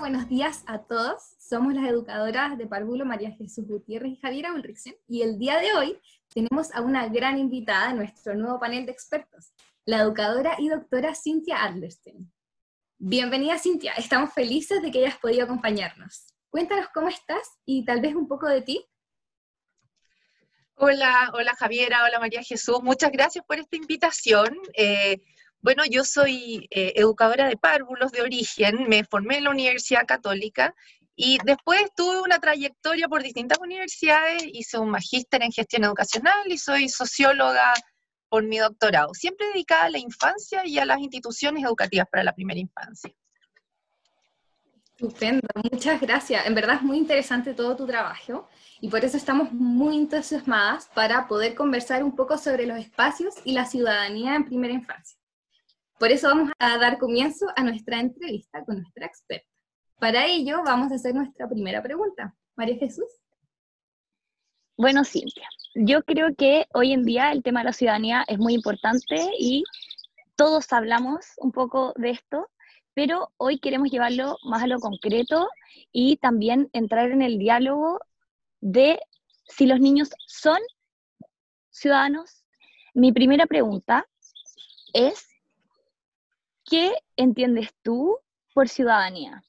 Bueno, buenos días a todos. Somos las educadoras de Párvulo María Jesús Gutiérrez y Javiera Ulrichsen. Y el día de hoy tenemos a una gran invitada en nuestro nuevo panel de expertos, la educadora y doctora Cintia Adlerstein. Bienvenida Cintia, estamos felices de que hayas podido acompañarnos. Cuéntanos cómo estás y tal vez un poco de ti. Hola, hola Javiera, hola María Jesús, muchas gracias por esta invitación. Eh, bueno, yo soy eh, educadora de párvulos de origen, me formé en la Universidad Católica y después tuve una trayectoria por distintas universidades, hice un magíster en gestión educacional y soy socióloga por mi doctorado, siempre dedicada a la infancia y a las instituciones educativas para la primera infancia. Estupendo, muchas gracias. En verdad es muy interesante todo tu trabajo y por eso estamos muy entusiasmadas para poder conversar un poco sobre los espacios y la ciudadanía en primera infancia. Por eso vamos a dar comienzo a nuestra entrevista con nuestra experta. Para ello vamos a hacer nuestra primera pregunta. María Jesús. Bueno, Cintia, yo creo que hoy en día el tema de la ciudadanía es muy importante y todos hablamos un poco de esto, pero hoy queremos llevarlo más a lo concreto y también entrar en el diálogo de si los niños son ciudadanos. Mi primera pregunta es, ¿Qué entiendes tú por ciudadanía?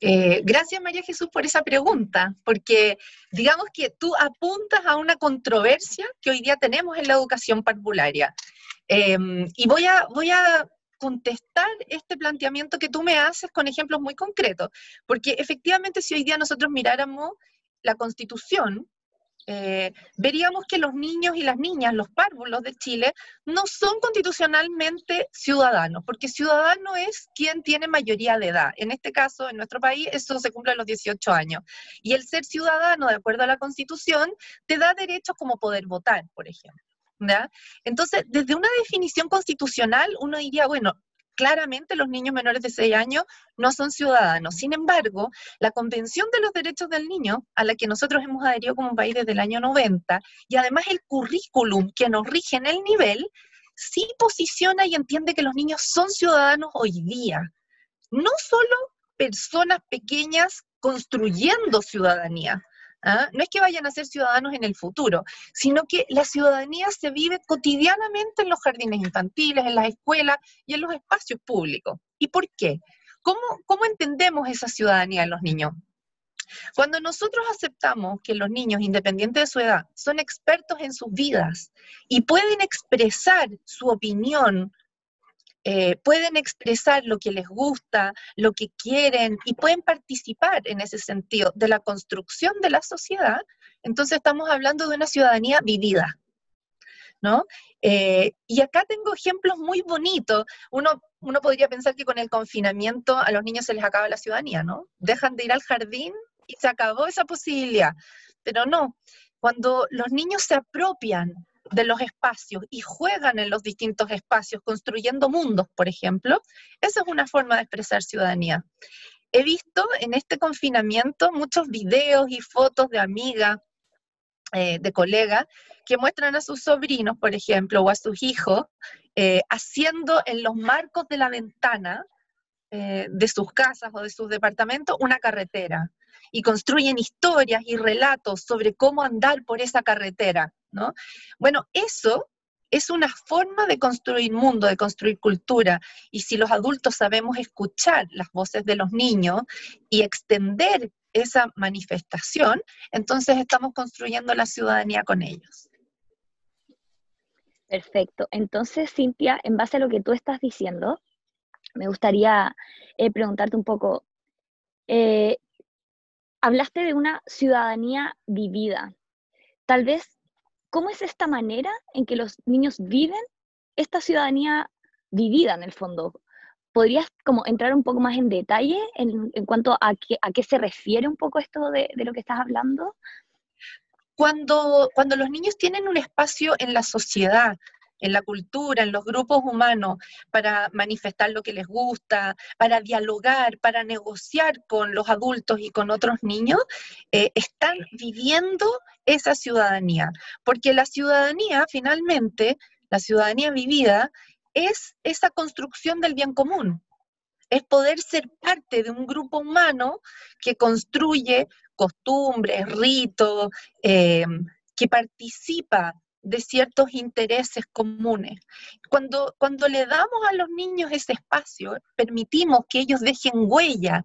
Eh, gracias María Jesús por esa pregunta, porque digamos que tú apuntas a una controversia que hoy día tenemos en la educación parvularia. Em, y voy a, voy a contestar este planteamiento que tú me haces con ejemplos muy concretos, porque efectivamente si hoy día nosotros miráramos la constitución, eh, veríamos que los niños y las niñas, los párvulos de Chile, no son constitucionalmente ciudadanos, porque ciudadano es quien tiene mayoría de edad. En este caso, en nuestro país, eso se cumple a los 18 años. Y el ser ciudadano, de acuerdo a la Constitución, te da derechos como poder votar, por ejemplo. Entonces, desde una definición constitucional, uno diría, bueno, claramente los niños menores de 6 años no son ciudadanos. Sin embargo, la Convención de los Derechos del Niño, a la que nosotros hemos adherido como país desde el año 90, y además el currículum que nos rige en el nivel, sí posiciona y entiende que los niños son ciudadanos hoy día. No solo personas pequeñas construyendo ciudadanía, ¿ah? No es que vayan a ser ciudadanos en el futuro, sino que la ciudadanía se vive cotidianamente en los jardines infantiles, en las escuelas y en los espacios públicos. ¿Y por qué? ¿Cómo, cómo entendemos esa ciudadanía en los niños? Cuando nosotros aceptamos que los niños, independiente de su edad, son expertos en sus vidas y pueden expresar su opinión eh, pueden expresar lo que les gusta, lo que quieren y pueden participar en ese sentido de la construcción de la sociedad, entonces estamos hablando de una ciudadanía vivida. ¿No? Eh, y acá tengo ejemplos muy bonitos. Uno, uno podría pensar que con el confinamiento a los niños se les acaba la ciudadanía, ¿no? Dejan de ir al jardín y se acabó esa posibilidad. Pero no, cuando los niños se apropian de los espacios y juegan en los distintos espacios, construyendo mundos, por ejemplo, esa es una forma de expresar ciudadanía. He visto en este confinamiento muchos videos y fotos de amigas, eh, de colegas, que muestran a sus sobrinos, por ejemplo, o a sus hijos, eh, haciendo en los marcos de la ventana eh, de sus casas o de sus departamentos una carretera y construyen historias y relatos sobre cómo andar por esa carretera. Bueno, eso es una forma de construir mundo, de construir cultura. Y si los adultos sabemos escuchar las voces de los niños y extender esa manifestación, entonces estamos construyendo la ciudadanía con ellos. Perfecto. Entonces, Cintia, en base a lo que tú estás diciendo, me gustaría eh, preguntarte un poco, eh, hablaste de una ciudadanía vivida. Tal vez ¿Cómo es esta manera en que los niños viven esta ciudadanía vivida en el fondo? ¿Podrías como entrar un poco más en detalle en, cuanto a, qué, a qué se refiere un poco esto de, lo que estás hablando? Cuando, cuando los niños tienen un espacio en la sociedad, en la cultura, en los grupos humanos, para manifestar lo que les gusta, para dialogar, para negociar con los adultos y con otros niños, eh, están viviendo esa ciudadanía. Porque la ciudadanía, finalmente, la ciudadanía vivida, es esa construcción del bien común. es poder ser parte de un grupo humano que construye costumbres, ritos, eh, que participa de ciertos intereses comunes. Cuando, cuando le damos a los niños ese espacio, permitimos que ellos dejen huella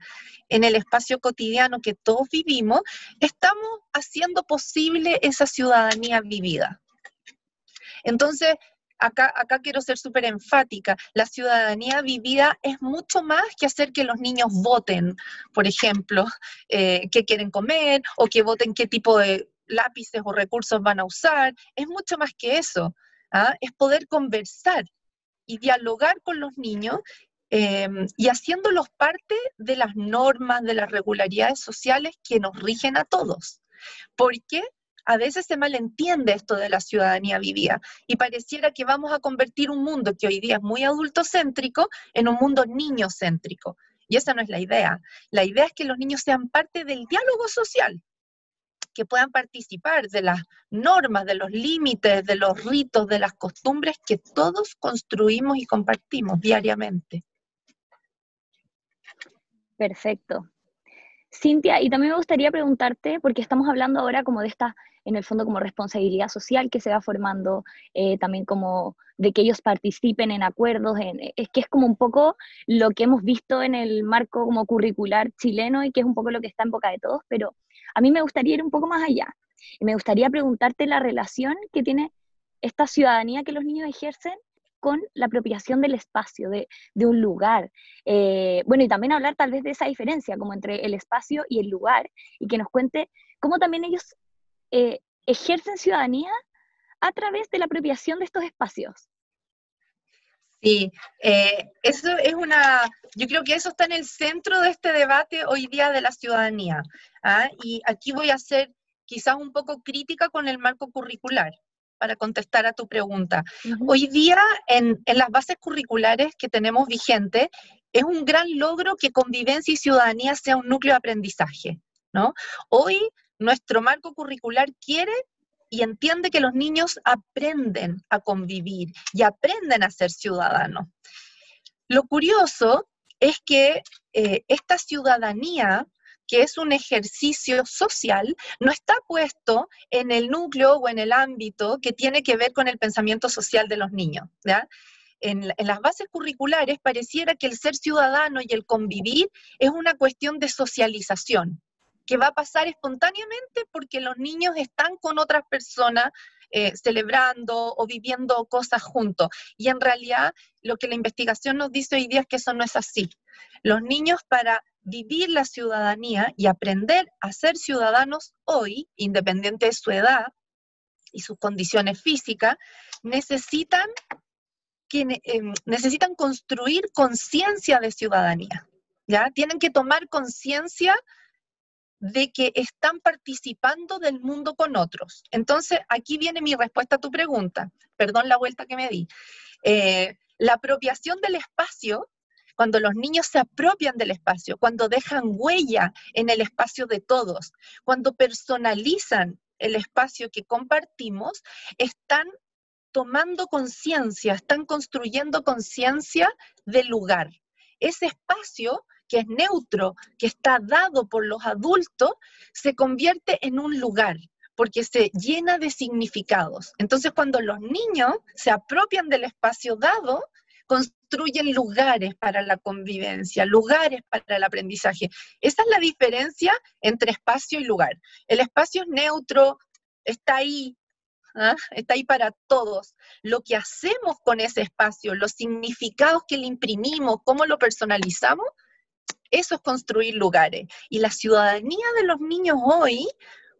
en el espacio cotidiano que todos vivimos, estamos haciendo posible esa ciudadanía vivida. Entonces, acá, acá quiero ser súper enfática, la ciudadanía vivida es mucho más que hacer que los niños voten, por ejemplo, eh, qué quieren comer o que voten qué tipo de lápices o recursos van a usar, es mucho más que eso, ¿ah? es poder conversar y dialogar con los niños em, y haciéndolos parte de las normas, de las regularidades sociales que nos rigen a todos. Porque a veces se malentiende esto de la ciudadanía vivida y pareciera que vamos a convertir un mundo que hoy día es muy adultocéntrico en un mundo niñocéntrico. Y esa no es la idea. La idea es que los niños sean parte del diálogo social, que puedan participar de las normas, de los límites, de los ritos, de las costumbres que todos construimos y compartimos diariamente. Perfecto. Cintia, y también me gustaría preguntarte, porque estamos hablando ahora como de esta, en el fondo, como responsabilidad social que se va formando, eh, también como de que ellos participen en acuerdos, es que es como un poco lo que hemos visto en el marco como curricular chileno y que es un poco lo que está en boca de todos, pero a mí me gustaría ir un poco más allá y me gustaría preguntarte la relación que tiene esta ciudadanía que los niños ejercen con la apropiación del espacio, de, un lugar. Eh, bueno, y también hablar tal vez de esa diferencia como entre el espacio y el lugar, y que nos cuente cómo también ellos eh, ejercen ciudadanía a través de la apropiación de estos espacios. Sí, eh, eso es una, yo creo que eso está en el centro de este debate hoy día de la ciudadanía. ¿ah? Y aquí voy a ser quizás un poco crítica con el marco curricular para contestar a tu pregunta. Hoy día en, en, las bases curriculares que tenemos vigentes es un gran logro que convivencia y ciudadanía sea un núcleo de aprendizaje. ¿no? Hoy nuestro marco curricular quiere y entiende que los niños aprenden a convivir y aprenden a ser ciudadanos. Lo curioso es que eh, esta ciudadanía, que es un ejercicio social, no está puesto en el núcleo o en el ámbito que tiene que ver con el pensamiento social de los niños. En, en, las bases curriculares pareciera que el ser ciudadano y el convivir es una cuestión de socialización que va a pasar espontáneamente porque los niños están con otras personas eh, celebrando o viviendo cosas juntos. Y en realidad lo que la investigación nos dice hoy día es que eso no es así. Los niños para vivir la ciudadanía y aprender a ser ciudadanos hoy, independiente de su edad y sus condiciones físicas, necesitan, em, necesitan construir conciencia de ciudadanía. ¿ya? Tienen que tomar conciencia de que están participando del mundo con otros. Entonces, aquí viene mi respuesta a tu pregunta. Perdón la vuelta que me di. Eh, la apropiación del espacio, cuando los niños se apropian del espacio, cuando dejan huella en el espacio de todos, cuando personalizan el espacio que compartimos, están tomando conciencia, están construyendo conciencia del lugar. Ese espacio que es neutro, que está dado por los adultos, se convierte en un lugar, porque se llena de significados. Entonces, cuando los niños se apropian del espacio dado, construyen lugares para la convivencia, lugares para el aprendizaje. Esa es la diferencia entre espacio y lugar. El espacio es neutro, está ahí, ¿ah? está ahí para todos. Lo que hacemos con ese espacio, los significados que le imprimimos, cómo lo personalizamos, eso es construir lugares. Y la ciudadanía de los niños hoy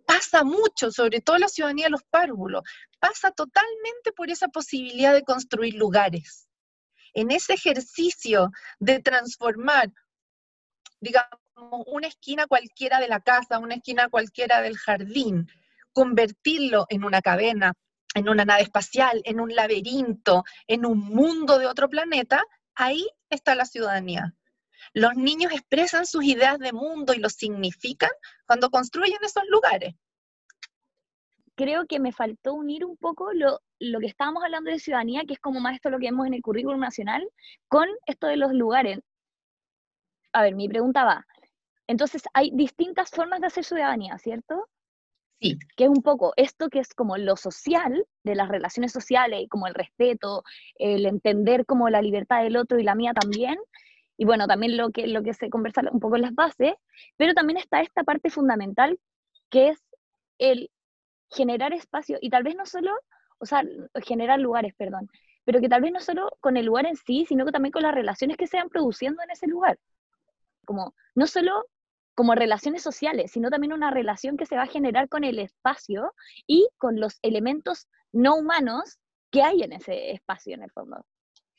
pasa mucho, sobre todo la ciudadanía de los párvulos, pasa totalmente por esa posibilidad de construir lugares. En ese ejercicio de transformar, digamos, una esquina cualquiera de la casa, una esquina cualquiera del jardín, convertirlo en una cadena, en una nave espacial, en un laberinto, en un mundo de otro planeta, ahí está la ciudadanía. Los niños expresan sus ideas de mundo y los significan cuando construyen esos lugares. Creo que me faltó unir un poco lo, que estábamos hablando de ciudadanía, que es como más esto lo que vemos en el currículum nacional, con esto de los lugares. a ver, mi pregunta va, entonces hay distintas formas de hacer ciudadanía, ¿cierto? Sí. Que es un poco esto que es como lo social, de las relaciones sociales, como el respeto, el entender como la libertad del otro y la mía también, y bueno, también lo que, lo que se conversa un poco en las bases, pero también está esta parte fundamental que es el generar espacio, y tal vez no solo, o sea, generar lugares, perdón, pero que tal vez no solo con el lugar en sí, sino que también con las relaciones que se van produciendo en ese lugar. Como, no solo como relaciones sociales, sino también una relación que se va a generar con el espacio y con los elementos no humanos que hay en ese espacio en el fondo.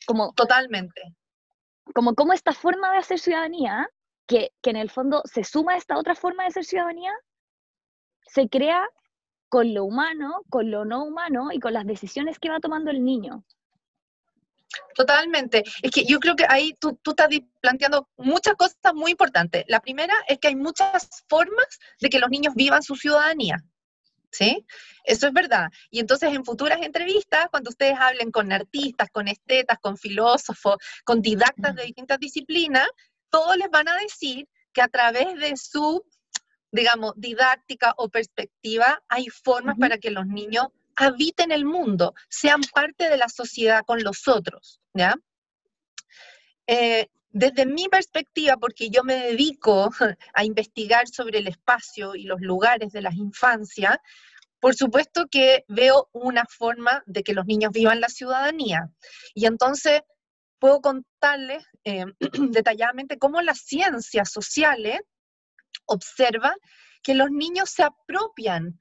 Como, Totalmente. Como, como esta forma de hacer ciudadanía, que, que en el fondo se suma a esta otra forma de hacer ciudadanía, se crea con lo humano, con lo no humano y con las decisiones que va tomando el niño. Totalmente. Es que yo creo que ahí tú, tú, estás planteando muchas cosas muy importantes. La primera es que hay muchas formas de que los niños vivan su ciudadanía. ¿Sí? Eso es verdad. Y entonces en futuras entrevistas, cuando ustedes hablen con artistas, con estetas, con filósofos, con didactas de distintas disciplinas, todos les van a decir que a través de su, digamos, didáctica o perspectiva, hay formas uh -huh. para que los niños habiten el mundo, sean parte de la sociedad con los otros, ¿ya? Eh, desde mi perspectiva, porque yo me dedico a investigar sobre el espacio y los lugares de las infancias, por supuesto que veo una forma de que los niños vivan la ciudadanía. Y entonces puedo contarles eh, detalladamente cómo las ciencias sociales observan que los niños se apropian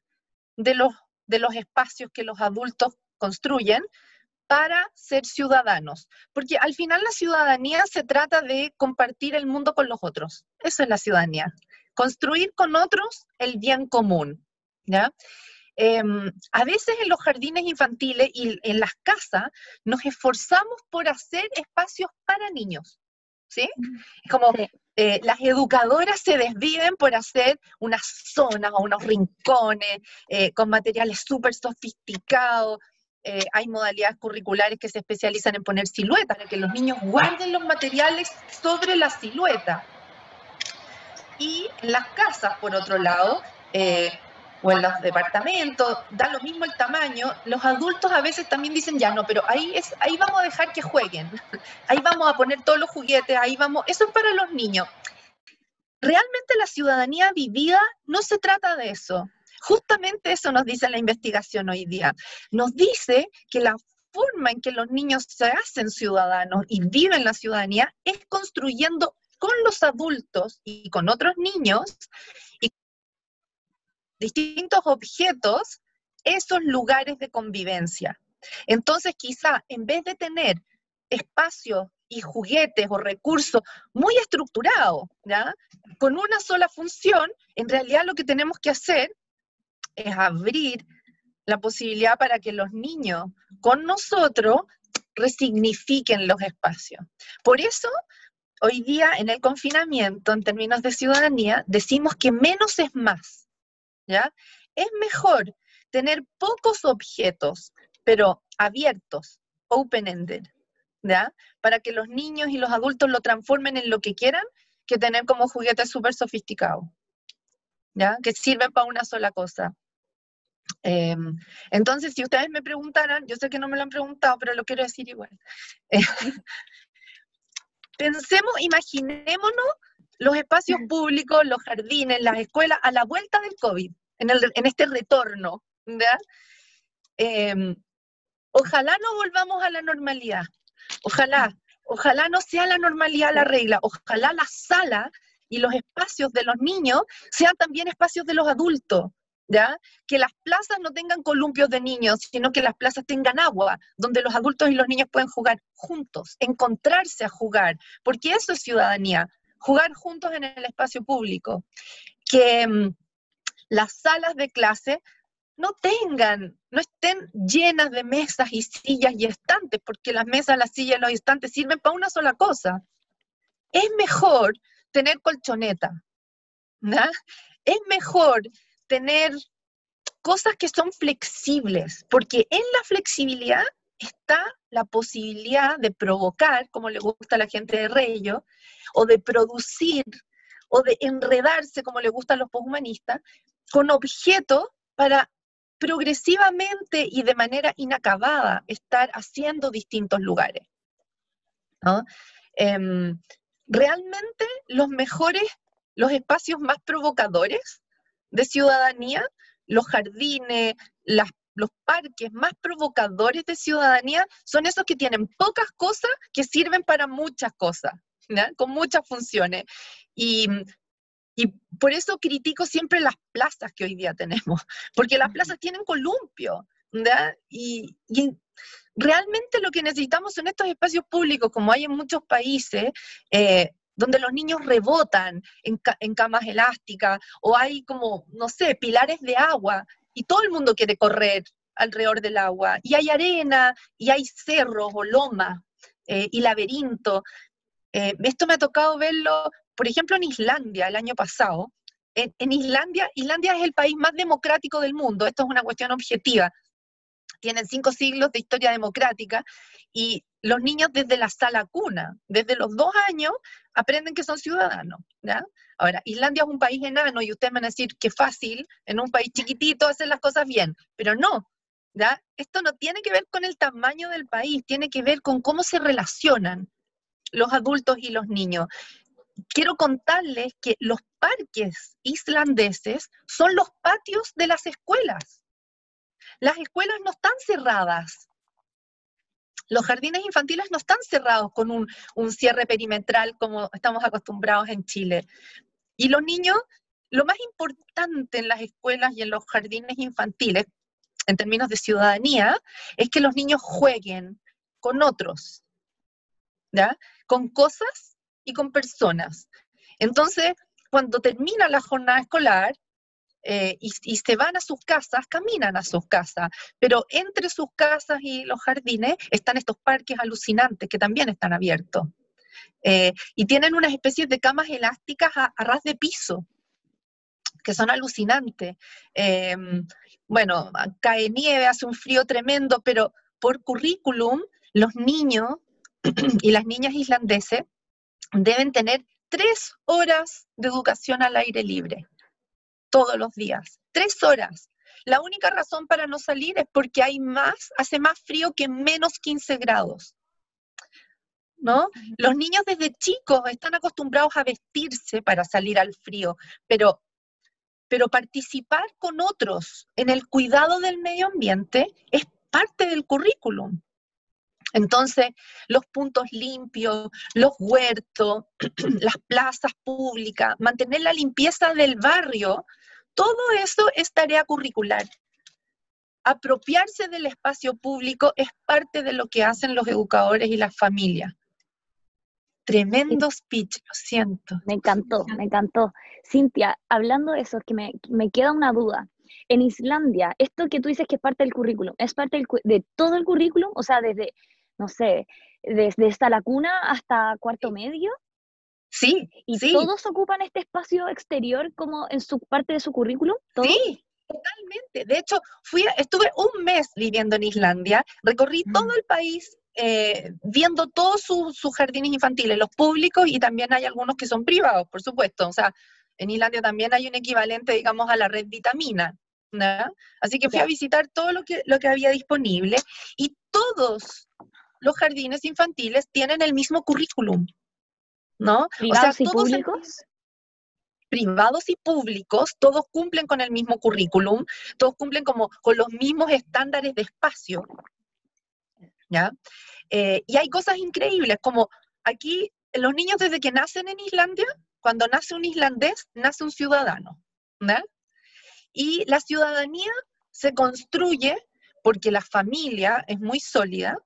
de los de los espacios que los adultos construyen para ser ciudadanos. Porque al final la ciudadanía se trata de compartir el mundo con los otros. Eso es la ciudadanía. Construir con otros el bien común. ¿ya? Eh, a veces en los jardines infantiles y en las casas nos esforzamos por hacer espacios para niños. ¿Sí? Es como. Eh, las educadoras se desviven por hacer unas zonas o unos rincones eh, con materiales súper sofisticados. Eh, hay modalidades curriculares que se especializan en poner siluetas, en que los niños guarden los materiales sobre la silueta. Y en las casas, por otro lado, o en los departamentos, da lo mismo el tamaño, los adultos a veces también dicen, ya no, pero ahí, es, ahí vamos a dejar que jueguen, ahí vamos a poner todos los juguetes, ahí vamos, eso es para los niños. Realmente la ciudadanía vivida no se trata de eso. Justamente eso nos dice la investigación hoy día. Nos dice que la forma en que los niños se hacen ciudadanos y viven la ciudadanía es construyendo con los adultos y con otros niños y distintos objetos esos lugares de convivencia. Entonces, quizá en vez de tener espacios y juguetes o recursos muy estructurados, con una sola función, en realidad lo que tenemos que hacer es abrir la posibilidad para que los niños con nosotros resignifiquen los espacios. Por eso, hoy día en el confinamiento, en términos de ciudadanía, decimos que menos es más. ¿ya? Es mejor tener pocos objetos, pero abiertos, open-ended. Para que los niños y los adultos lo transformen en lo que quieran, que tener como juguetes súper sofisticados. Que sirven para una sola cosa. Eh, entonces, si ustedes me preguntaran, yo sé que no me lo han preguntado, pero lo quiero decir igual. Eh, pensemos, imaginémonos los espacios públicos, los jardines, las escuelas, a la vuelta del COVID, en, el, en este retorno. Eh, ojalá no volvamos a la normalidad, ojalá, ojalá no sea la normalidad la regla, ojalá la sala y los espacios de los niños sean también espacios de los adultos. Que las plazas no tengan columpios de niños, sino que las plazas tengan agua, donde los adultos y los niños pueden jugar juntos, encontrarse a jugar, porque eso es ciudadanía, jugar juntos en el espacio público, que um, las salas de clase no tengan, no estén llenas de mesas y sillas y estantes, porque las mesas, las sillas y los estantes sirven para una sola cosa. Es mejor tener colchoneta, ¿no? Es mejor tener cosas que son flexibles, porque en la flexibilidad está la posibilidad de provocar, como le gusta a la gente de Reyo, o de producir, o de enredarse, como le gusta a los poshumanistas, con objetos para progresivamente y de manera inacabada estar haciendo distintos lugares. Em, realmente los mejores, los espacios más provocadores de ciudadanía, los jardines, los parques más provocadores de ciudadanía son esos que tienen pocas cosas que sirven para muchas cosas, con muchas funciones. Y y por eso critico siempre las plazas que hoy día tenemos, porque las plazas tienen columpio, Y, realmente lo que necesitamos son estos espacios públicos, como hay en muchos países, eh, donde los niños rebotan en, en, camas elásticas, o hay como, no sé, pilares de agua, y todo el mundo quiere correr alrededor del agua, y hay arena, y hay cerros o lomas, eh, y laberinto. Eh, esto me ha tocado verlo por ejemplo, en Islandia el año pasado, en, Islandia, Islandia es el país más democrático del mundo, esto es una cuestión objetiva. Tienen cinco siglos de historia democrática y los niños desde la sala cuna, desde los dos años, aprenden que son ciudadanos. Ahora, Islandia es un país enano y ustedes van a decir que fácil en un país chiquitito hacer las cosas bien, pero no. ¿ya? Esto no tiene que ver con el tamaño del país, tiene que ver con cómo se relacionan los adultos y los niños quiero contarles que los parques islandeses son los patios de las escuelas. Las escuelas no están cerradas. Los jardines infantiles no están cerrados con un, cierre perimetral como estamos acostumbrados en Chile. Y los niños, lo más importante en las escuelas y en los jardines infantiles, en términos de ciudadanía, es que los niños jueguen con otros, ¿ya? con cosas y con personas. Entonces, cuando termina la jornada escolar eh, y, se van a sus casas, caminan a sus casas, pero entre sus casas y los jardines están estos parques alucinantes que también están abiertos. Eh, y tienen unas especies de camas elásticas a, ras de piso, que son alucinantes. Em, bueno, cae nieve, hace un frío tremendo, pero por currículum, los niños y las niñas islandeses deben tener tres horas de educación al aire libre todos los días. Tres horas. La única razón para no salir es porque hay más, hace más frío que menos 15 grados. ¿No? Los niños desde chicos están acostumbrados a vestirse para salir al frío, pero, pero participar con otros en el cuidado del medio ambiente es parte del currículum. Entonces, los puntos limpios, los huertos, las plazas públicas, mantener la limpieza del barrio, todo eso es tarea curricular. Apropiarse del espacio público es parte de lo que hacen los educadores y las familias. Tremendo speech, lo siento. Me encantó, me encantó. Cintia, hablando de eso, que me, queda una duda. En Islandia, esto que tú dices que es parte del currículum, ¿es parte de todo el currículum? O sea, desde no sé, desde esta la cuna hasta cuarto medio. Sí. ¿Y todos ocupan este espacio exterior como en su parte de su currículum? Sí, totalmente. De hecho, fui, estuve un mes viviendo en Islandia, recorrí mm. todo el país eh, viendo todos sus, jardines infantiles, los públicos y también hay algunos que son privados, por supuesto. O sea, en Islandia también hay un equivalente, digamos, a la red vitamina. Así que fui a visitar todo lo que, lo que había disponible y todos los jardines infantiles tienen el mismo currículum, ¿no? ¿Privados y públicos? privados y públicos, todos cumplen con el mismo currículum, todos cumplen como con los mismos estándares de espacio, ¿ya? Eh, y hay cosas increíbles, como aquí los niños desde que nacen en Islandia, cuando nace un islandés, nace un ciudadano, ¿no? Y la ciudadanía se construye porque la familia es muy sólida,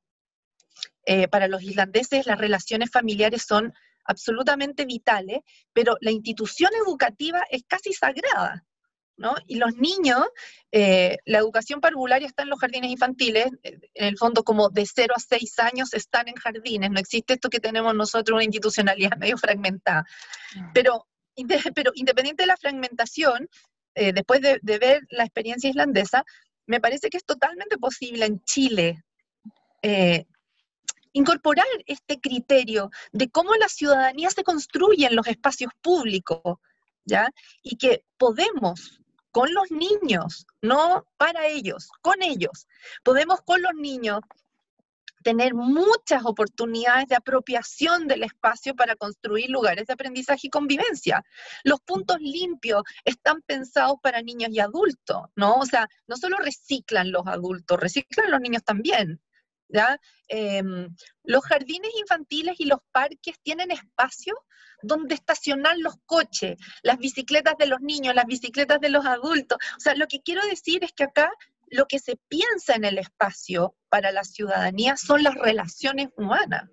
eh, para los islandeses las relaciones familiares son absolutamente vitales, pero la institución educativa es casi sagrada. ¿no? Y los niños, eh, la educación parvularia está en los jardines infantiles, en el fondo como de 0 a 6 años están en jardines, no existe esto que tenemos nosotros, una institucionalidad medio fragmentada. Pero, pero independiente de la fragmentación, eh, después de, de ver la experiencia islandesa, me parece que es totalmente posible en Chile eh, incorporar este criterio de cómo la ciudadanía se construye en los espacios públicos, ¿ya? Y que podemos con los niños, no para ellos, con ellos. Podemos con los niños tener muchas oportunidades de apropiación del espacio para construir lugares de aprendizaje y convivencia. Los puntos limpios están pensados para niños y adultos, ¿no? O sea, no solo reciclan los adultos, reciclan los niños también. Em, los jardines infantiles y los parques tienen espacios donde estacionar los coches, las bicicletas de los niños, las bicicletas de los adultos. O sea, lo que quiero decir es que acá lo que se piensa en el espacio para la ciudadanía son las relaciones humanas.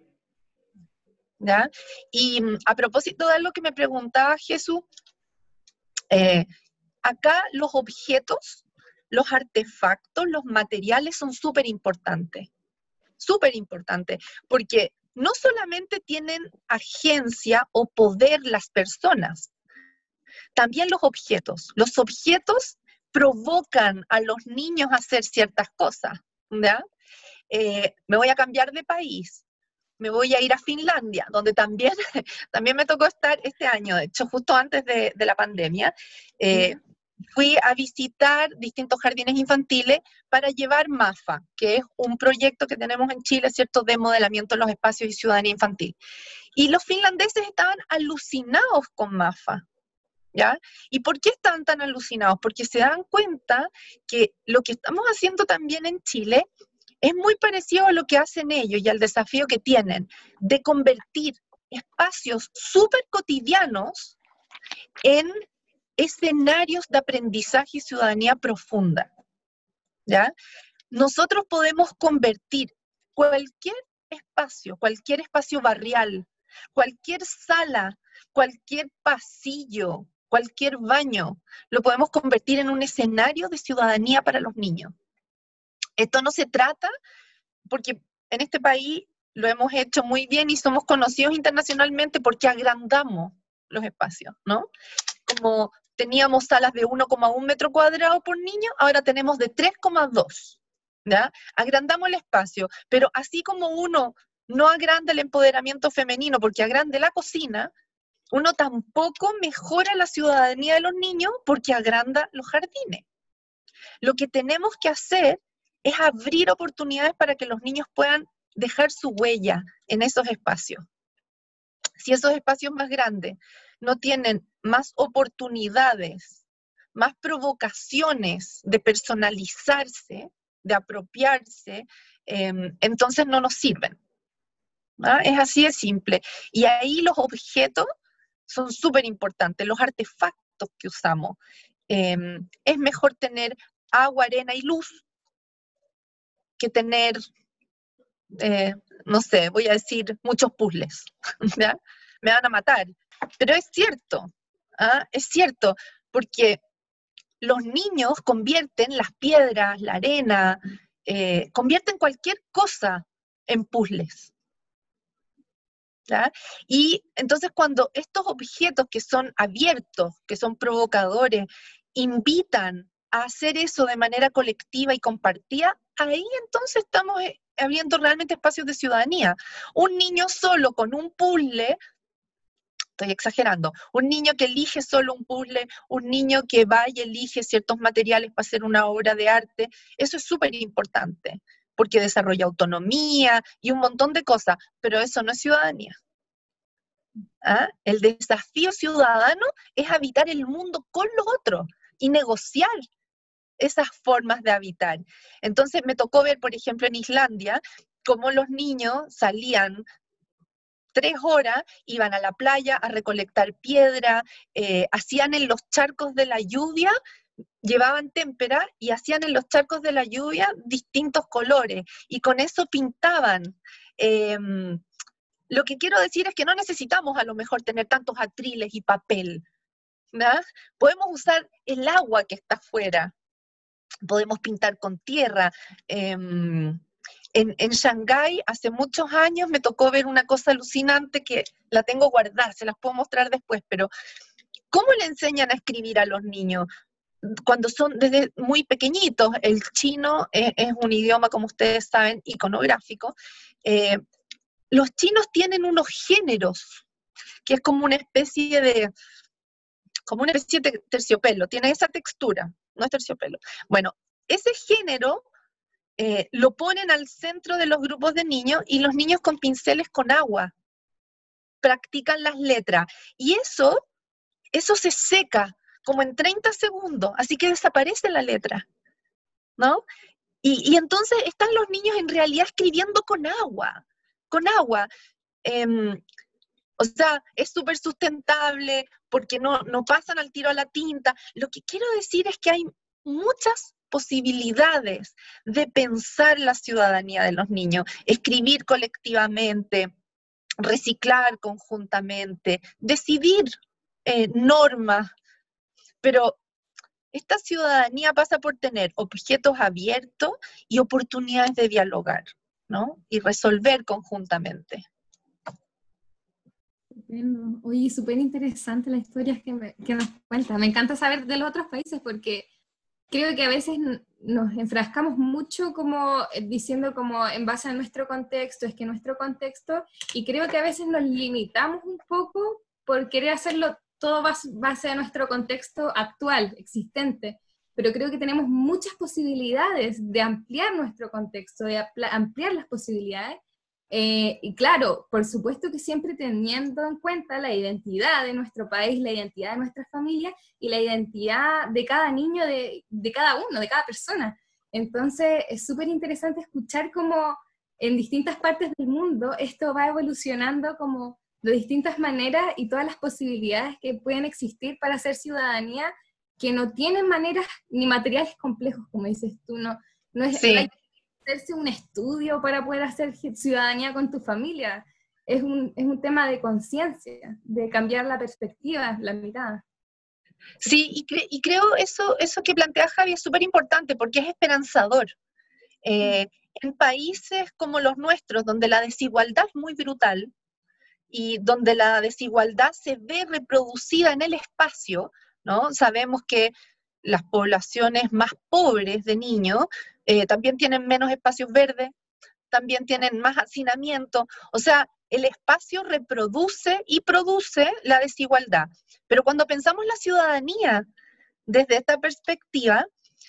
¿ya? Y mm, a propósito de lo que me preguntaba Jesús, eh, acá los objetos, los artefactos, los materiales son súper importantes, súper importantes, porque no solamente tienen agencia o poder las personas, también los objetos. Los objetos provocan a los niños a hacer ciertas cosas. Eh, me voy a cambiar de país, me voy a ir a Finlandia, donde también, también me tocó estar este año, de hecho, justo antes de, la pandemia. Eh, fui a visitar distintos jardines infantiles para llevar MAFA, que es un proyecto que tenemos en Chile, ¿cierto?, de modelamiento en los espacios y ciudadanía infantil. Y los finlandeses estaban alucinados con MAFA. ¿Ya? ¿Y por qué están tan alucinados? Porque se dan cuenta que lo que estamos haciendo también en Chile es muy parecido a lo que hacen ellos y al desafío que tienen de convertir espacios súper cotidianos en escenarios de aprendizaje y ciudadanía profunda. ¿Ya? Nosotros podemos convertir cualquier espacio, cualquier espacio barrial, cualquier sala, cualquier pasillo, cualquier baño, lo podemos convertir en un escenario de ciudadanía para los niños. Esto no se trata, porque en este país lo hemos hecho muy bien y somos conocidos internacionalmente porque agrandamos los espacios, ¿no? Como teníamos salas de 1,1 metro cuadrado por niño, ahora tenemos de 3,2. ¿Ya? Agrandamos el espacio, pero así como uno no agranda el empoderamiento femenino porque agrande la cocina, uno tampoco mejora la ciudadanía de los niños porque agranda los jardines. Lo que tenemos que hacer es abrir oportunidades para que los niños puedan dejar su huella en esos espacios. Si esos espacios más grandes no tienen más oportunidades, más provocaciones de personalizarse, de apropiarse, em, entonces no nos sirven. ¿ah? Es así de simple. Y ahí los objetos son súper importantes, los artefactos que usamos. Em, es mejor tener agua, arena y luz que tener, eh, no sé, voy a decir, muchos puzzles. Me van a matar. Pero es cierto, ¿ah? es cierto, porque los niños convierten las piedras, la arena, eh, convierten cualquier cosa en puzzles. Y entonces cuando estos objetos que son abiertos, que son provocadores, invitan a hacer eso de manera colectiva y compartida, ahí entonces estamos eh, abriendo realmente espacios de ciudadanía. Un niño solo con un puzzle, estoy exagerando, un niño que elige solo un puzzle, un niño que va y elige ciertos materiales para hacer una obra de arte, eso es súper importante porque desarrolla autonomía y un montón de cosas, pero eso no es ciudadanía. ¿Ah? El desafío ciudadano es habitar el mundo con los otros y negociar esas formas de habitar. Entonces me tocó ver, por ejemplo, en Islandia, cómo los niños salían tres horas, iban a la playa a recolectar piedra, eh, hacían en los charcos de la lluvia llevaban témpera y hacían en los charcos de la lluvia distintos colores y con eso pintaban. Em, lo que quiero decir es que no necesitamos a lo mejor tener tantos atriles y papel. Podemos usar el agua que está afuera. Podemos pintar con tierra. Em, en, en Shanghái hace muchos años me tocó ver una cosa alucinante que la tengo guardada, se las puedo mostrar después, pero ¿cómo le enseñan a escribir a los niños? cuando son desde muy pequeñitos, el chino es, un idioma, como ustedes saben, iconográfico, eh, los chinos tienen unos géneros, que es como una especie de, como una especie de terciopelo, tiene esa textura, no es terciopelo. Bueno, ese género eh, lo ponen al centro de los grupos de niños y los niños con pinceles con agua practican las letras. Y eso, eso se seca como en 30 segundos, así que desaparece la letra, ¿no? Y, entonces están los niños en realidad escribiendo con agua, con agua. Em, o sea, es súper sustentable porque no, no pasan al tiro a la tinta. Lo que quiero decir es que hay muchas posibilidades de pensar la ciudadanía de los niños, escribir colectivamente, reciclar conjuntamente, decidir eh, normas, pero esta ciudadanía pasa por tener objetos abiertos y oportunidades de dialogar, ¿no? Y resolver conjuntamente. Oye, súper interesante las historias que, que nos cuentas. Me encanta saber de los otros países porque creo que a veces nos enfrascamos mucho como eh, diciendo como en base a nuestro contexto, es que nuestro contexto, y creo que a veces nos limitamos un poco por querer hacerlo todo base a nuestro contexto actual, existente, pero creo que tenemos muchas posibilidades de ampliar nuestro contexto, de ampliar las posibilidades, eh, y claro, por supuesto que siempre teniendo en cuenta la identidad de nuestro país, la identidad de nuestra familia y la identidad de cada niño, de, de cada uno, de cada persona. Entonces, es súper interesante escuchar cómo en distintas partes del mundo esto va evolucionando como de distintas maneras y todas las posibilidades que pueden existir para hacer ciudadanía que no tienen maneras ni materiales complejos, como dices tú, no, es, hacerse un estudio para poder hacer ciudadanía con tu familia. Es un, es un tema de conciencia, de cambiar la perspectiva, la mirada. Sí, y, y, creo eso, eso que plantea Javi es súper importante porque es esperanzador. Eh, en países como los nuestros, donde la desigualdad es muy brutal y donde la desigualdad se ve reproducida en el espacio, ¿no? Sabemos que las poblaciones más pobres de niños eh, también tienen menos espacios verdes, también tienen más hacinamiento, o sea, el espacio reproduce y produce la desigualdad. Pero cuando pensamos la ciudadanía desde esta perspectiva,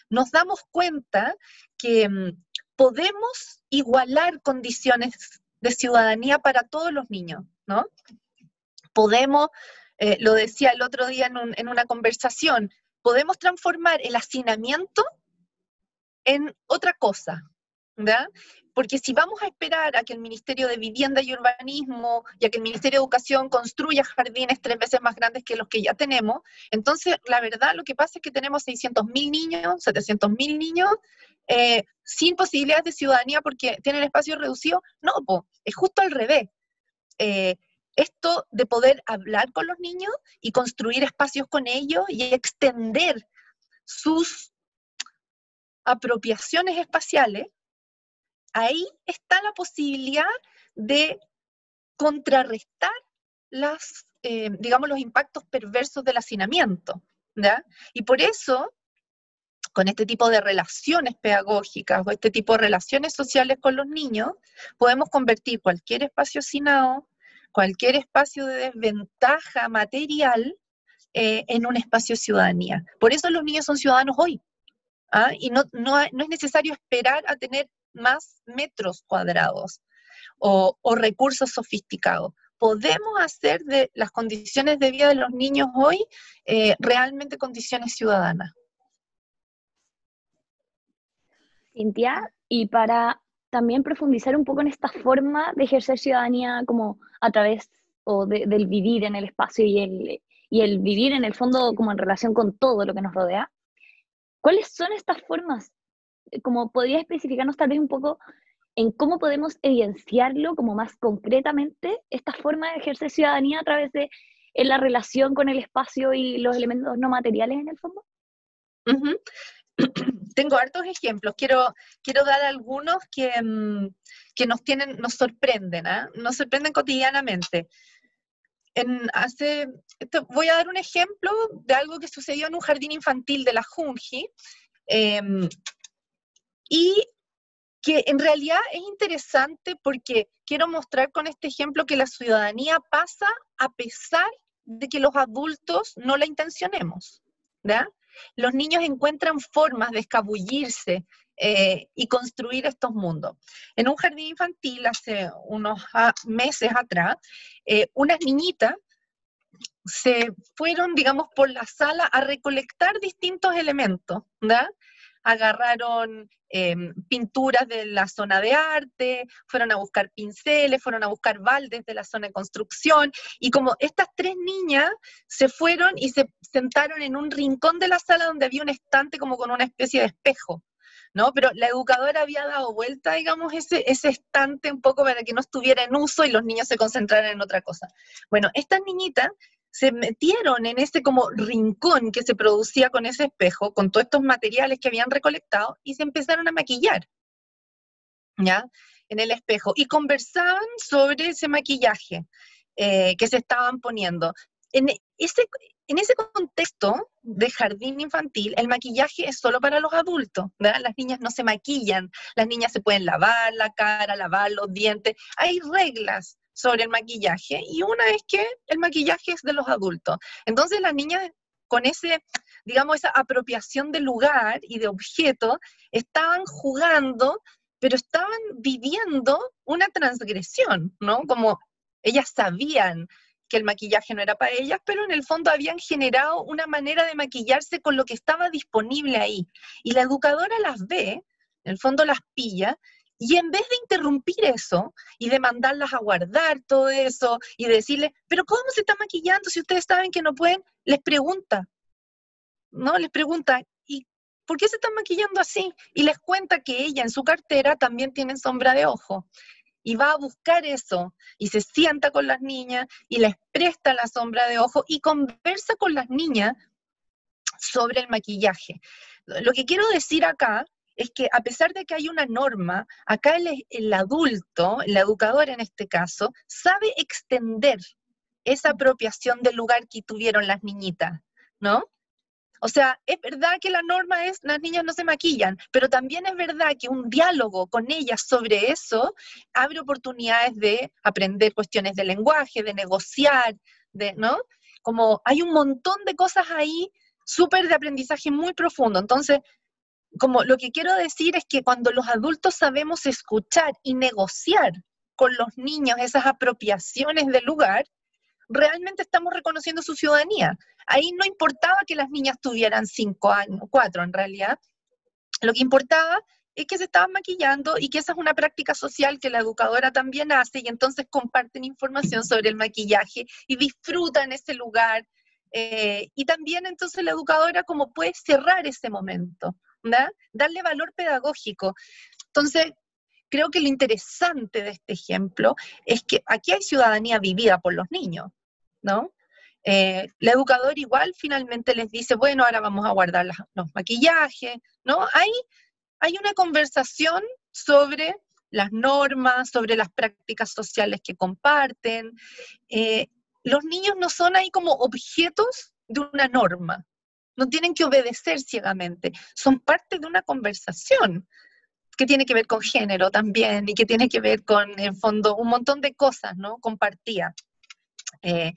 nos damos cuenta que mm, podemos igualar condiciones de ciudadanía para todos los niños, ¿no? Podemos, eh, lo decía el otro día en, en una conversación, podemos transformar el hacinamiento en otra cosa, ¿verdad? Porque si vamos a esperar a que el Ministerio de Vivienda y Urbanismo y a que el Ministerio de Educación construya jardines tres veces más grandes que los que ya tenemos, entonces la verdad lo que pasa es que tenemos 600.000 niños, 700.000 niños eh, sin posibilidades de ciudadanía porque tienen espacio reducido. No, es justo al revés. Eh, esto de poder hablar con los niños y construir espacios con ellos y extender sus apropiaciones espaciales, ahí está la posibilidad de contrarrestar eh, digamos, los impactos perversos del hacinamiento. Y por eso, con este tipo de relaciones pedagógicas o este tipo de relaciones sociales con los niños, podemos convertir cualquier espacio hacinado, cualquier espacio de desventaja material, eh, en un espacio ciudadanía. Por eso los niños son ciudadanos hoy, ¿ah? y no, no, es necesario esperar a tener más metros cuadrados o, recursos sofisticados. Podemos hacer de las condiciones de vida de los niños hoy eh, realmente condiciones ciudadanas. Cintia, y para también profundizar un poco en esta forma de ejercer ciudadanía como a través o del vivir en el espacio y el, y el vivir en el fondo como en relación con todo lo que nos rodea, ¿Cuáles son estas formas? Como podría especificarnos tal vez un poco en cómo podemos evidenciarlo como más concretamente, esta forma de ejercer ciudadanía a través de la relación con el espacio y los elementos no materiales en el fondo? Tengo hartos ejemplos. Quiero, quiero dar algunos que, mm, que nos tienen, nos sorprenden, ¿ah? nos sorprenden cotidianamente. en hace, voy a dar un ejemplo de algo que sucedió en un jardín infantil de la Junji, em, y que en realidad es interesante porque quiero mostrar con este ejemplo que la ciudadanía pasa a pesar de que los adultos no la intencionemos. Los niños encuentran formas de escabullirse eh, y construir estos mundos. En un jardín infantil hace unos ah, meses atrás, eh, unas niñitas se fueron, digamos, por la sala a recolectar distintos elementos, ¿verdad? Agarraron em, pinturas de la zona de arte, fueron a buscar pinceles, fueron a buscar baldes de la zona de construcción, y como estas tres niñas se fueron y se sentaron en un rincón de la sala donde había un estante como con una especie de espejo. ¿no? Pero la educadora había dado vuelta, digamos, ese, ese estante un poco para que no estuviera en uso y los niños se concentraran en otra cosa. Bueno, estas niñitas se metieron en ese como rincón que se producía con ese espejo, con todos estos materiales que habían recolectado, y se empezaron a maquillar, ¿ya? En el espejo, y conversaban sobre ese maquillaje eh, que se estaban poniendo. En ese, en ese contexto de jardín infantil, el maquillaje es solo para los adultos. Las niñas no se maquillan, las niñas se pueden lavar la cara, lavar los dientes, hay reglas sobre el maquillaje y una es que el maquillaje es de los adultos. Entonces las niñas con ese, digamos, esa apropiación de lugar y de objeto, estaban jugando, pero estaban viviendo una transgresión, ¿no? Como ellas sabían que el maquillaje no era para ellas, pero en el fondo habían generado una manera de maquillarse con lo que estaba disponible ahí. Y la educadora las ve, en el fondo las pilla, y en vez de interrumpir eso y de mandarlas a guardar todo eso y decirles, pero ¿cómo se está maquillando si ustedes saben que no pueden? Les pregunta, ¿no? Les pregunta, ¿y por qué se están maquillando así? Y les cuenta que ella en su cartera también tiene sombra de ojo. Y va a buscar eso y se sienta con las niñas y les presta la sombra de ojo y conversa con las niñas sobre el maquillaje. Lo que quiero decir acá es que a pesar de que hay una norma, acá el, adulto, el educador en este caso, sabe extender esa apropiación del lugar que tuvieron las niñitas, ¿no? O sea, es verdad que la norma es las niñas no se maquillan, pero también es verdad que un diálogo con ellas sobre eso abre oportunidades de aprender cuestiones de lenguaje, de negociar, de, ¿no? Como hay un montón de cosas ahí súper de aprendizaje muy profundo. Entonces, como lo que quiero decir es que cuando los adultos sabemos escuchar y negociar con los niños esas apropiaciones del lugar, realmente estamos reconociendo su ciudadanía. Ahí no importaba que las niñas tuvieran cinco años, cuatro en realidad. Lo que importaba es que se estaban maquillando y que esa es una práctica social que la educadora también hace y entonces comparten información sobre el maquillaje y disfrutan ese lugar. Eh, y también entonces la educadora como puede cerrar ese momento darle valor pedagógico. Entonces, creo que lo interesante de este ejemplo es que aquí hay ciudadanía vivida por los niños, ¿no? Eh, la educadora igual finalmente les dice, bueno, ahora vamos a guardar los maquillajes, ¿no? Hay, hay una conversación sobre las normas, sobre las prácticas sociales que comparten. Eh, los niños no son ahí como objetos de una norma, no tienen que obedecer ciegamente, son parte de una conversación que tiene que ver con género también y que tiene que ver con, en fondo, un montón de cosas, ¿no? Compartía. Eh,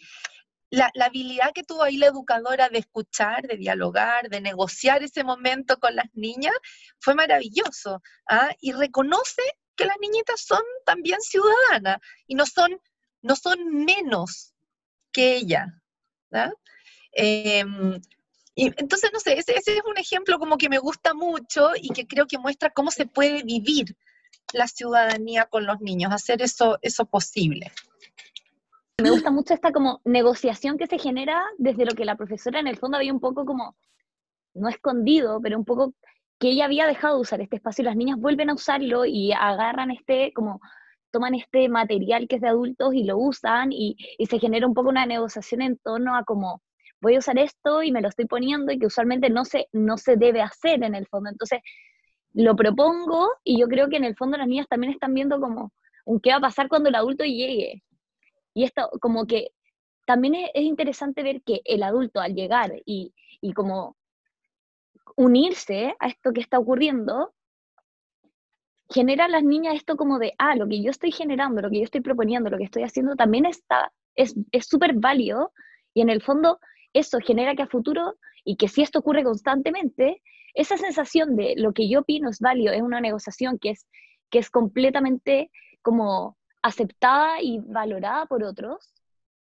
la, habilidad que tuvo ahí la educadora de escuchar, de dialogar, de negociar ese momento con las niñas, fue maravilloso. ¿ah? Y reconoce que las niñitas son también ciudadanas y no son, no son menos que ella. ¿ah? Em, y entonces, no sé, ese, es un ejemplo como que me gusta mucho y que creo que muestra cómo se puede vivir la ciudadanía con los niños, hacer eso, eso posible. Me gusta mucho esta como negociación que se genera desde lo que la profesora en el fondo había un poco como, no escondido, pero un poco que ella había dejado de usar este espacio y las niñas vuelven a usarlo y agarran este, como toman este material que es de adultos y lo usan y, y se genera un poco una negociación en torno a como voy a usar esto y me lo estoy poniendo y que usualmente no se, no se debe hacer en el fondo. Entonces, lo propongo y yo creo que en el fondo las niñas también están viendo como, qué va a pasar cuando el adulto llegue. Y esto, como que también es, interesante ver que el adulto al llegar y, y como unirse a esto que está ocurriendo, genera a las niñas esto como de, ah, lo que yo estoy generando, lo que yo estoy proponiendo, lo que estoy haciendo también está, es súper válido y en el fondo eso genera que a futuro, y que si esto ocurre constantemente, esa sensación de lo que yo opino es válido, es una negociación que es, que es completamente como aceptada y valorada por otros,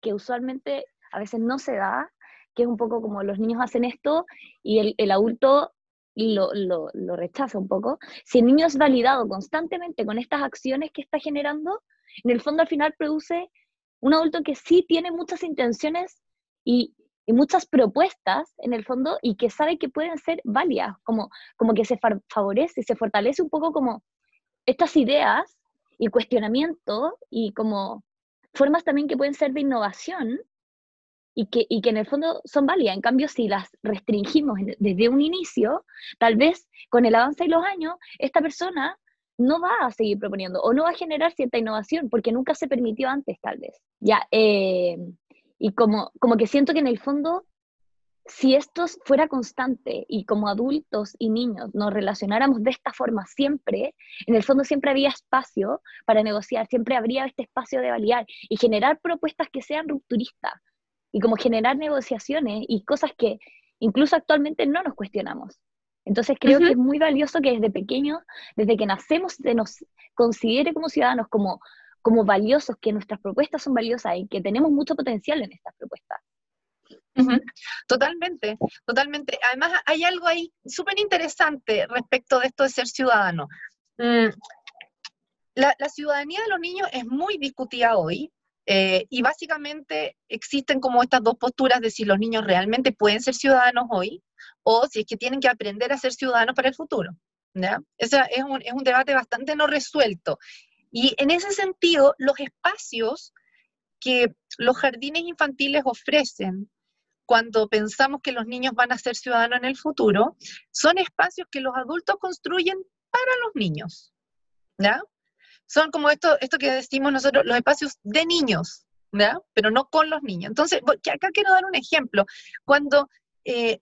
que usualmente a veces no se da, que es un poco como los niños hacen esto y el, adulto lo, lo, lo, rechaza un poco. Si el niño es validado constantemente con estas acciones que está generando, en el fondo al final produce un adulto que sí tiene muchas intenciones y, y muchas propuestas en el fondo y que sabe que pueden ser válidas, como, como que se favorece, se fortalece un poco como estas ideas y cuestionamiento y como formas también que pueden ser de innovación y que, y que en el fondo son válidas. En cambio, si las restringimos desde un inicio, tal vez con el avance de los años, esta persona no va a seguir proponiendo o no va a generar cierta innovación porque nunca se permitió antes, tal vez. Ya, eh, y como, como que siento que en el fondo, si esto fuera constante y como adultos y niños nos relacionáramos de esta forma siempre, en el fondo siempre había espacio para negociar, siempre habría este espacio de validar y generar propuestas que sean rupturistas y como generar negociaciones y cosas que incluso actualmente no nos cuestionamos. Entonces creo que es muy valioso que desde pequeños, desde que nacemos, se nos considere como ciudadanos como como valiosos, que nuestras propuestas son valiosas y que tenemos mucho potencial en estas propuestas. Totalmente, totalmente. Además, hay algo ahí súper interesante respecto de esto de ser ciudadano. Mm, la, ciudadanía de los niños es muy discutida hoy eh, y básicamente existen como estas dos posturas de si los niños realmente pueden ser ciudadanos hoy o si es que tienen que aprender a ser ciudadanos para el futuro. ¿ya? Ese es un, es un debate bastante no resuelto y en ese sentido, los espacios que los jardines infantiles ofrecen cuando pensamos que los niños van a ser ciudadanos en el futuro, son espacios que los adultos construyen para los niños. ¿Ya? Son como esto, esto que decimos nosotros, los espacios de niños, ¿ya? Pero no con los niños. Entonces, acá quiero dar un ejemplo. Cuando eh,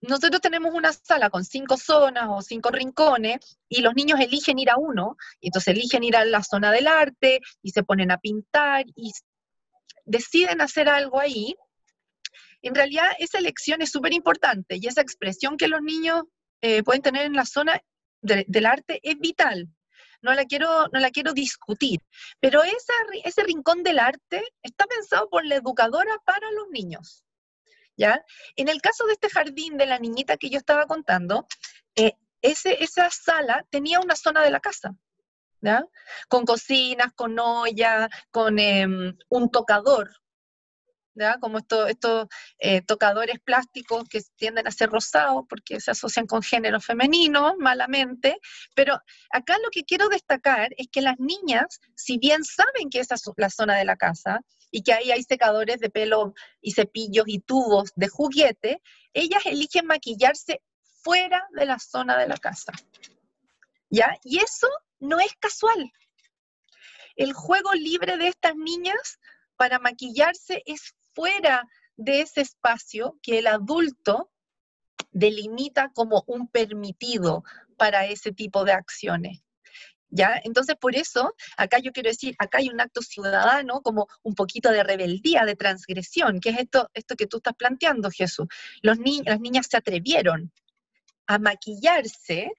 nosotros tenemos una sala con cinco zonas o cinco rincones y los niños eligen ir a uno, y entonces eligen ir a la zona del arte y se ponen a pintar y deciden hacer algo ahí. En realidad esa elección es súper importante y esa expresión que los niños eh, pueden tener en la zona del arte es vital. No la quiero, no la quiero discutir, pero esa, ese rincón del arte está pensado por la educadora para los niños. ¿Ya? En el caso de este jardín de la niñita que yo estaba contando, eh, ese, esa sala tenía una zona de la casa, ¿ya? Con cocinas, con olla, con em, un tocador, Como estos, estos eh, tocadores plásticos que tienden a ser rosados porque se asocian con género femenino, malamente. Pero acá lo que quiero destacar es que las niñas, si bien saben que esa es la zona de la casa, y que ahí hay secadores de pelo y cepillos y tubos de juguete, ellas eligen maquillarse fuera de la zona de la casa. ¿Ya? Y eso no es casual. El juego libre de estas niñas para maquillarse es fuera de ese espacio que el adulto delimita como un permitido para ese tipo de acciones. ¿Ya? Entonces, por eso, acá yo quiero decir, acá hay un acto ciudadano, como un poquito de rebeldía, de transgresión, que es esto, esto que tú estás planteando, Jesús. Las niñas se atrevieron a maquillarse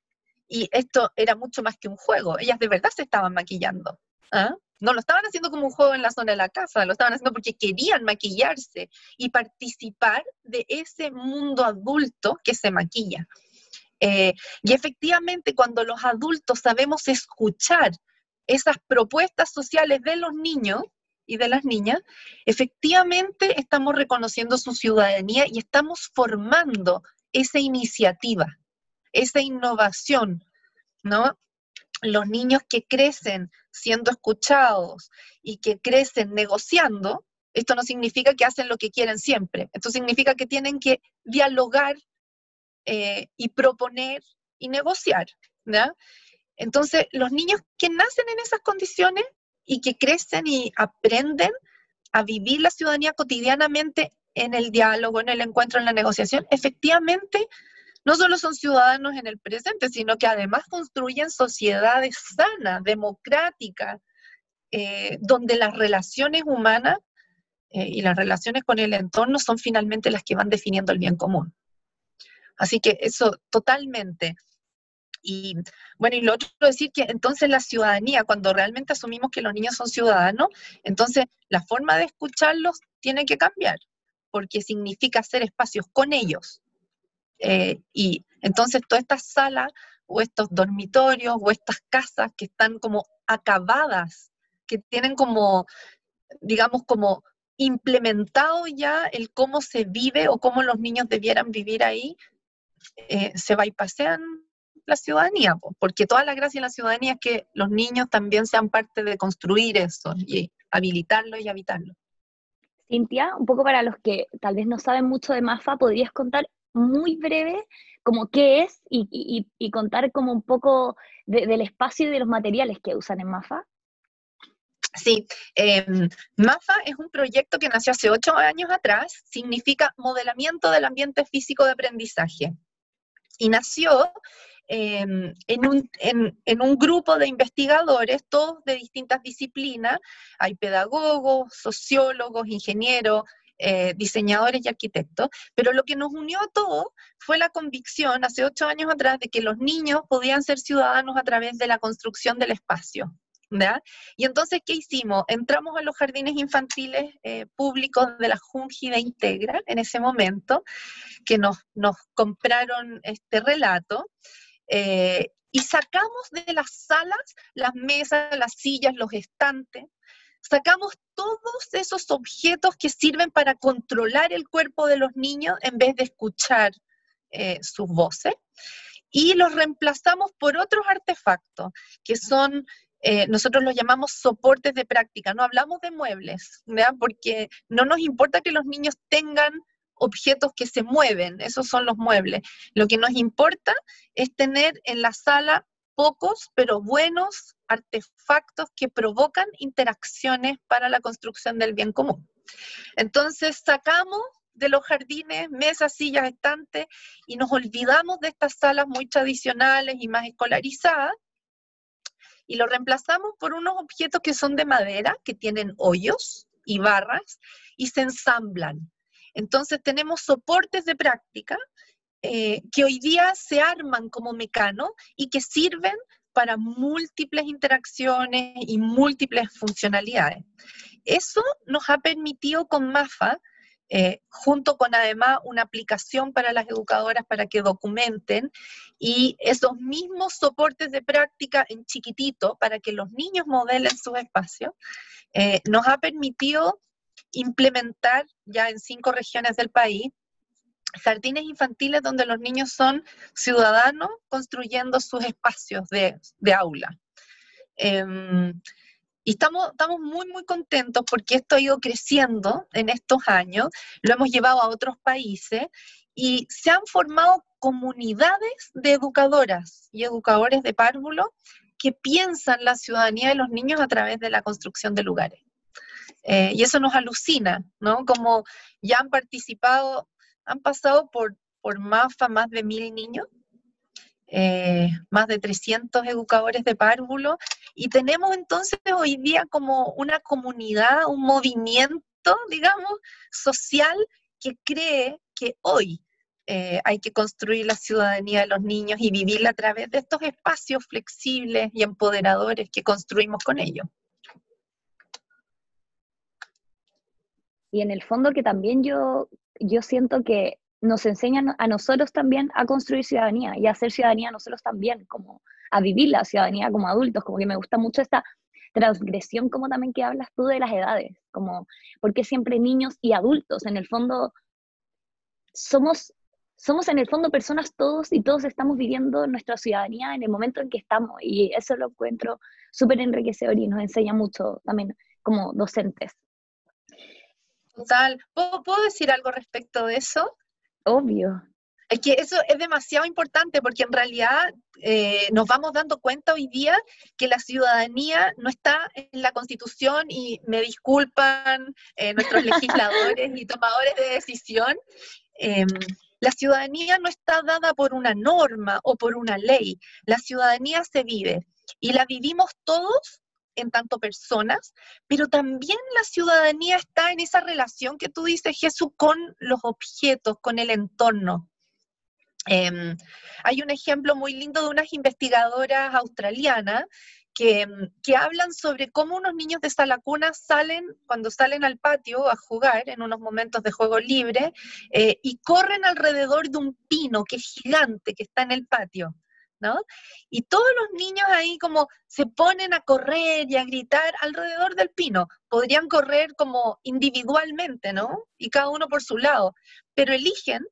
y esto era mucho más que un juego, ellas de verdad se estaban maquillando. ¿ah? No lo estaban haciendo como un juego en la zona de la casa, lo estaban haciendo porque querían maquillarse y participar de ese mundo adulto que se maquilla. Eh, y efectivamente, cuando los adultos sabemos escuchar esas propuestas sociales de los niños y de las niñas, efectivamente estamos reconociendo su ciudadanía y estamos formando esa iniciativa, esa innovación, ¿no? Los niños que crecen siendo escuchados y que crecen negociando, esto no significa que hacen lo que quieren siempre, esto significa que tienen que dialogar eh, y proponer y negociar. Entonces, los niños que nacen en esas condiciones y que crecen y aprenden, a vivir la ciudadanía cotidianamente en el diálogo, en el encuentro, en la negociación, efectivamente no solo son ciudadanos en el presente, sino que además construyen sociedades sanas, democráticas, eh, donde las relaciones humanas eh, y las relaciones con el entorno son finalmente las que van definiendo el bien común. Así que eso totalmente. Y bueno, y lo otro decir que entonces la ciudadanía, cuando realmente asumimos que los niños son ciudadanos, entonces la forma de escucharlos tiene que cambiar, porque significa hacer espacios con ellos. Eh, y entonces todas estas salas o estos dormitorios o estas casas que están como acabadas, que tienen como, digamos, como implementado ya el cómo se vive o cómo los niños debieran vivir ahí, eh, se bypasean la ciudadanía, porque toda la gracia de la ciudadanía es que los niños también sean parte de construir eso y habilitarlo y habitarlo. Cintia, un poco para los que tal vez no saben mucho de MAFA, ¿podrías contar muy breve como qué es y, contar como un poco del espacio y de los materiales que usan en MAFA? Sí, em, MAFA es un proyecto que nació hace ocho años atrás, significa modelamiento del ambiente físico de aprendizaje. Y nació em, en, un, en, un, grupo de investigadores, todos de distintas disciplinas. Hay pedagogos, sociólogos, ingenieros, eh, diseñadores y arquitectos, pero lo que nos unió a todos fue la convicción hace ocho años atrás de que los niños podían ser ciudadanos a través de la construcción del espacio. Y entonces, ¿qué hicimos? Entramos a los jardines infantiles eh, públicos de la Junji de Integra en ese momento, que nos, nos compraron este relato, eh, y sacamos de las salas las mesas, las sillas, los estantes, sacamos todos esos objetos que sirven para controlar el cuerpo de los niños en vez de escuchar eh, sus voces y los reemplazamos por otros artefactos que son eh, nosotros los llamamos soportes de práctica, no hablamos de muebles, porque no nos importa que los niños tengan objetos que se mueven, esos son los muebles. Lo que nos importa es tener en la sala pocos pero buenos artefactos que provocan interacciones para la construcción del bien común. Entonces sacamos de los jardines mesas, sillas, estantes y nos olvidamos de estas salas muy tradicionales y más escolarizadas y lo reemplazamos por unos objetos que son de madera, que tienen hoyos y barras y se ensamblan. Entonces tenemos soportes de práctica eh, que hoy día se arman como mecano y que sirven para múltiples interacciones y múltiples funcionalidades. Eso nos ha permitido con MAFA eh, junto con además una aplicación para las educadoras para que documenten y esos mismos soportes de práctica en chiquitito para que los niños modelen sus espacios, eh, nos ha permitido implementar ya en cinco regiones del país jardines infantiles donde los niños son ciudadanos construyendo sus espacios de, aula. Em, y estamos, estamos muy, muy contentos porque esto ha ido creciendo en estos años, lo hemos llevado a otros países y se han formado comunidades de educadoras y educadores de párvulo que piensan la ciudadanía de los niños a través de la construcción de lugares. Eh, y eso nos alucina, ¿no? Como ya han participado, han pasado por, MAFA más de mil niños eh, más de 300 educadores de párvulo y tenemos entonces hoy día como una comunidad, un movimiento, digamos, social que cree que hoy eh, hay que construir la ciudadanía de los niños y vivirla a través de estos espacios flexibles y empoderadores que construimos con ellos. Y en el fondo que también yo, yo siento que nos enseñan a nosotros también a construir ciudadanía y a hacer ciudadanía nosotros también, como a vivir la ciudadanía como adultos, como que me gusta mucho esta transgresión como también que hablas tú de las edades, como porque siempre niños y adultos, en el fondo somos somos en el fondo personas todos y todos estamos viviendo nuestra ciudadanía en el momento en que estamos y eso lo encuentro súper enriquecedor y nos enseña mucho también como docentes. Total, ¿Puedo, ¿puedo decir algo respecto de eso? Obvio. Es que eso es demasiado importante porque en realidad eh, nos vamos dando cuenta hoy día que la ciudadanía no está en la constitución y me disculpan eh, nuestros legisladores y tomadores de decisión. Em, la ciudadanía no está dada por una norma o por una ley. La ciudadanía se vive y la vivimos todos en tanto personas, pero también la ciudadanía está en esa relación que tú dices, Jesús, con los objetos, con el entorno. Em, hay un ejemplo muy lindo de unas investigadoras australianas que, que, hablan sobre cómo unos niños de Salacuna salen, cuando salen al patio a jugar en unos momentos de juego libre, eh, y corren alrededor de un pino que es gigante, que está en el patio. ¿No? Y todos los niños ahí como se ponen a correr y a gritar alrededor del pino. Podrían correr como individualmente, ¿no? Y cada uno por su lado, pero eligen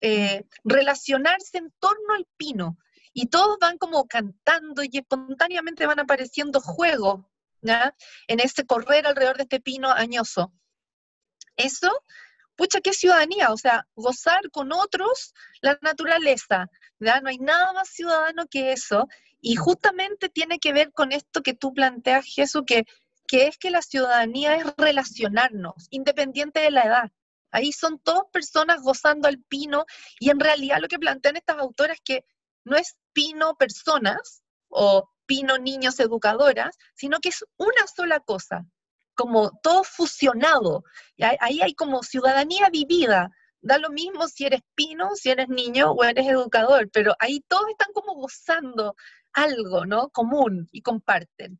eh, relacionarse en torno al pino. Y todos van como cantando y espontáneamente van apareciendo juegos en ese correr alrededor de este pino añoso. Eso, pucha, qué ciudadanía, o sea, gozar con otros la naturaleza. No hay nada más ciudadano que eso. Y justamente tiene que ver con esto que tú planteas, Jesús, que, que es que la ciudadanía es relacionarnos, independiente de la edad. Ahí son todas personas gozando al pino y en realidad lo que plantean estas autoras es que no es pino personas o pino niños educadoras, sino que es una sola cosa, como todo fusionado. Ahí hay como ciudadanía vivida. Da lo mismo si eres pino, si eres niño o eres educador, pero ahí todos están como gozando algo, ¿no? Común y comparten.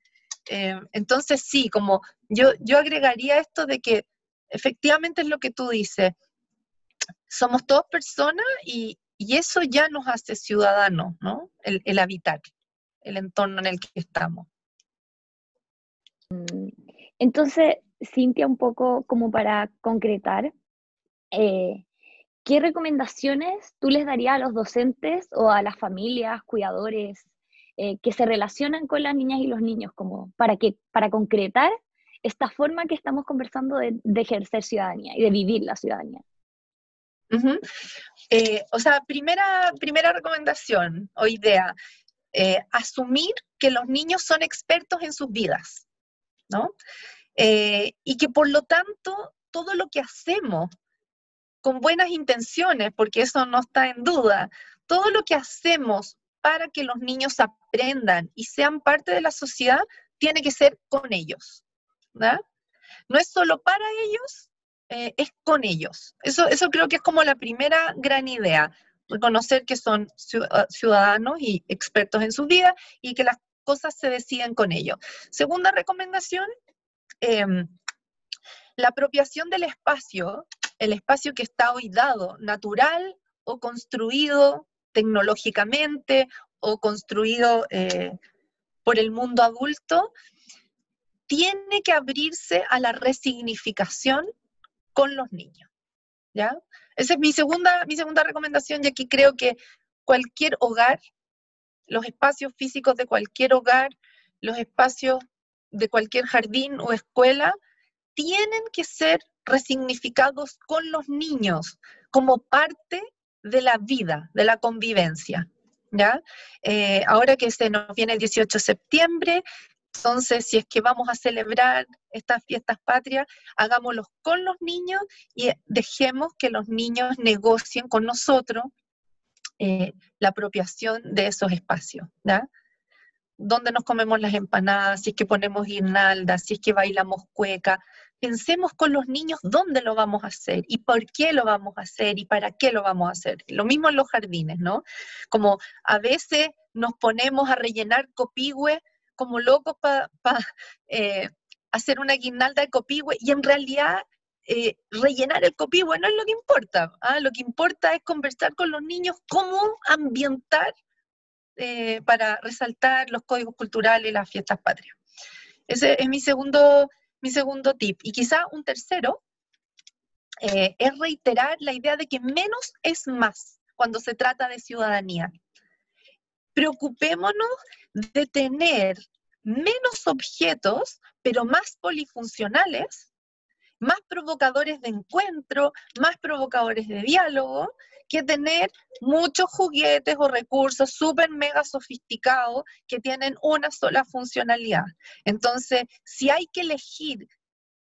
Eh, entonces sí, como yo, yo agregaría esto de que efectivamente es lo que tú dices. Somos todas personas y, eso ya nos hace ciudadanos, ¿no? El, habitar, el entorno en el que estamos. Mm, entonces, Cintia, un poco como para concretar, eh, ¿qué recomendaciones tú les darías a los docentes o a las familias, cuidadores, eh, que se relacionan con las niñas y los niños, como para, que, para concretar esta forma que estamos conversando de, ejercer ciudadanía y de vivir la ciudadanía. Eh, o sea, primera, primera recomendación o idea, eh, asumir que los niños son expertos en sus vidas, ¿no? Eh, y que por lo tanto todo lo que hacemos con buenas intenciones, porque eso no está en duda, todo lo que hacemos para que los niños aprendan y sean parte de la sociedad tiene que ser con ellos. No es solo para ellos, eh, es con ellos. Eso, eso creo que es como la primera gran idea, reconocer que son ah, ciudadanos y expertos en su vida y que las cosas se deciden con ellos. Segunda recomendación, em, la apropiación del espacio, el espacio que está hoy dado, natural o construido tecnológicamente o construido eh, por el mundo adulto, tiene que abrirse a la resignificación con los niños. ¿ya? Esa es mi segunda, mi segunda recomendación y aquí creo que cualquier hogar, los espacios físicos de cualquier hogar, los espacios de cualquier jardín o escuela, tienen que ser resignificados con los niños como parte de la vida, de la convivencia. ¿ya? Eh, ahora que se nos viene el 18 de septiembre, entonces, si es que vamos a celebrar estas fiestas patrias, hagámoslos con los niños y dejemos que los niños negocien con nosotros eh, la apropiación de esos espacios. ¿ya? ¿Dónde nos comemos las empanadas? Si es que ponemos guirnaldas, si es que bailamos cueca. Pensemos con los niños dónde lo vamos a hacer y por qué lo vamos a hacer y para qué lo vamos a hacer. Lo mismo en los jardines, ¿no? Como a veces nos ponemos a rellenar copihue como locos para eh, hacer una guirnalda de copihue y en realidad eh, rellenar el copihue no es lo que importa. ¿ah? Lo que importa es conversar con los niños cómo ambientar eh, para resaltar los códigos culturales y las fiestas patrias. Ese es mi segundo, mi segundo tip. Y quizá un tercero es reiterar la idea de que menos es más cuando se trata de ciudadanía preocupémonos de tener menos objetos, pero más polifuncionales, más provocadores de encuentro, más provocadores de diálogo, que tener muchos juguetes o recursos súper mega sofisticados que tienen una sola funcionalidad. Entonces, si hay que elegir,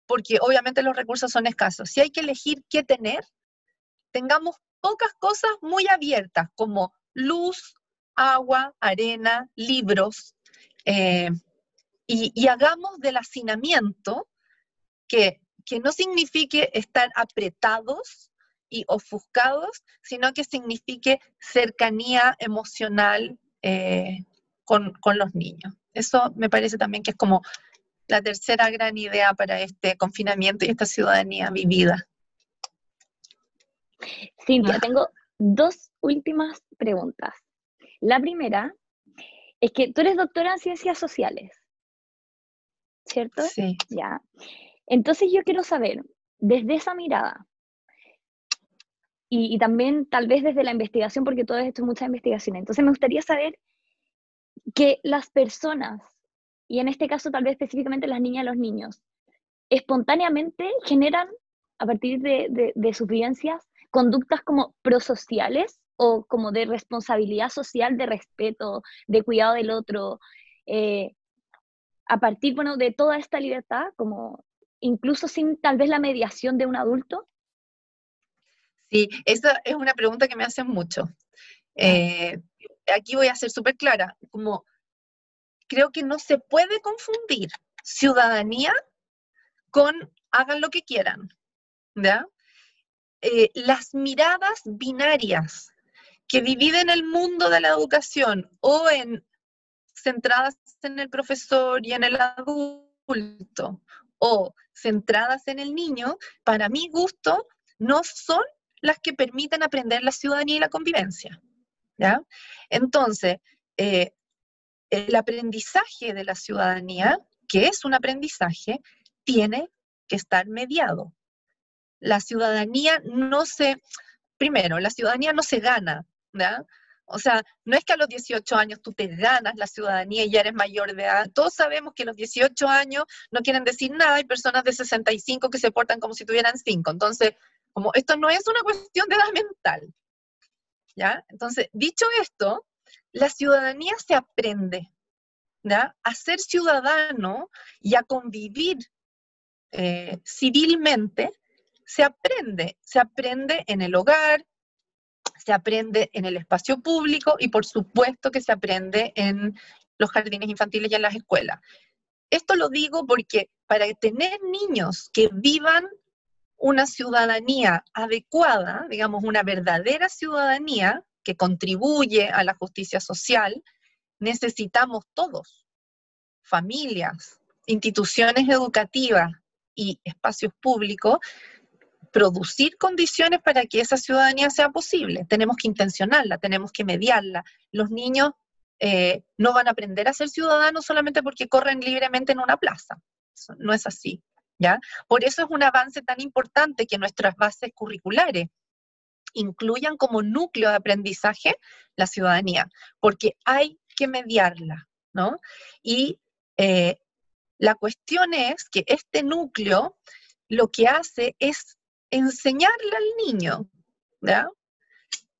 porque obviamente los recursos son escasos, si hay que elegir qué tener, tengamos pocas cosas muy abiertas, como luz, agua, arena, libros, eh, y, hagamos del hacinamiento, que, que no signifique estar apretados y ofuscados, sino que signifique cercanía emocional eh, con, con, los niños. Eso me parece también que es como la tercera gran idea para este confinamiento y esta ciudadanía vivida. Cintia, ah. tengo dos últimas preguntas. La primera es que tú eres doctora en ciencias sociales, ¿cierto? Sí. Ya. Entonces yo quiero saber, desde esa mirada, y, también tal vez desde la investigación, porque todo esto es mucha investigación, entonces me gustaría saber que las personas, y en este caso tal vez específicamente las niñas y los niños, espontáneamente generan, a partir de, sus vivencias, conductas como prosociales o como de responsabilidad social, de respeto, de cuidado del otro, eh, a partir bueno, de toda esta libertad, como incluso sin tal vez la mediación de un adulto? Sí, esa es una pregunta que me hacen mucho. Eh, aquí voy a ser súper clara, como creo que no se puede confundir ciudadanía con hagan lo que quieran. Eh, las miradas binarias que dividen el mundo de la educación o en centradas en el profesor y en el adulto o centradas en el niño, para mi gusto, no son las que permiten aprender la ciudadanía y la convivencia. ¿ya? Entonces, eh, el aprendizaje de la ciudadanía, que es un aprendizaje, tiene que estar mediado la ciudadanía no se, primero, la ciudadanía no se gana, ¿ya? O sea, no es que a los 18 años tú te ganas la ciudadanía y ya eres mayor de edad. Todos sabemos que los 18 años no quieren decir nada. Hay personas de 65 que se portan como si tuvieran 5. Entonces, como esto no es una cuestión de edad mental. ¿Ya? Entonces, dicho esto, la ciudadanía se aprende. A ser ciudadano y a convivir eh, civilmente se aprende, se aprende en el hogar, se aprende en el espacio público y por supuesto que se aprende en los jardines infantiles y en las escuelas. Esto lo digo porque para tener niños que vivan una ciudadanía adecuada, digamos, una verdadera ciudadanía que contribuye a la justicia social, necesitamos todos, familias, instituciones educativas y espacios públicos, producir condiciones para que esa ciudadanía sea posible. Tenemos que intencionarla, tenemos que mediarla. Los niños eh, no van a aprender a ser ciudadanos solamente porque corren libremente en una plaza. no es así. ¿ya? Por eso es un avance tan importante que nuestras bases curriculares incluyan como núcleo de aprendizaje la ciudadanía, porque hay que mediarla, ¿no? Y eh, la cuestión es que este núcleo lo que hace es enseñarle al niño, ¿ya?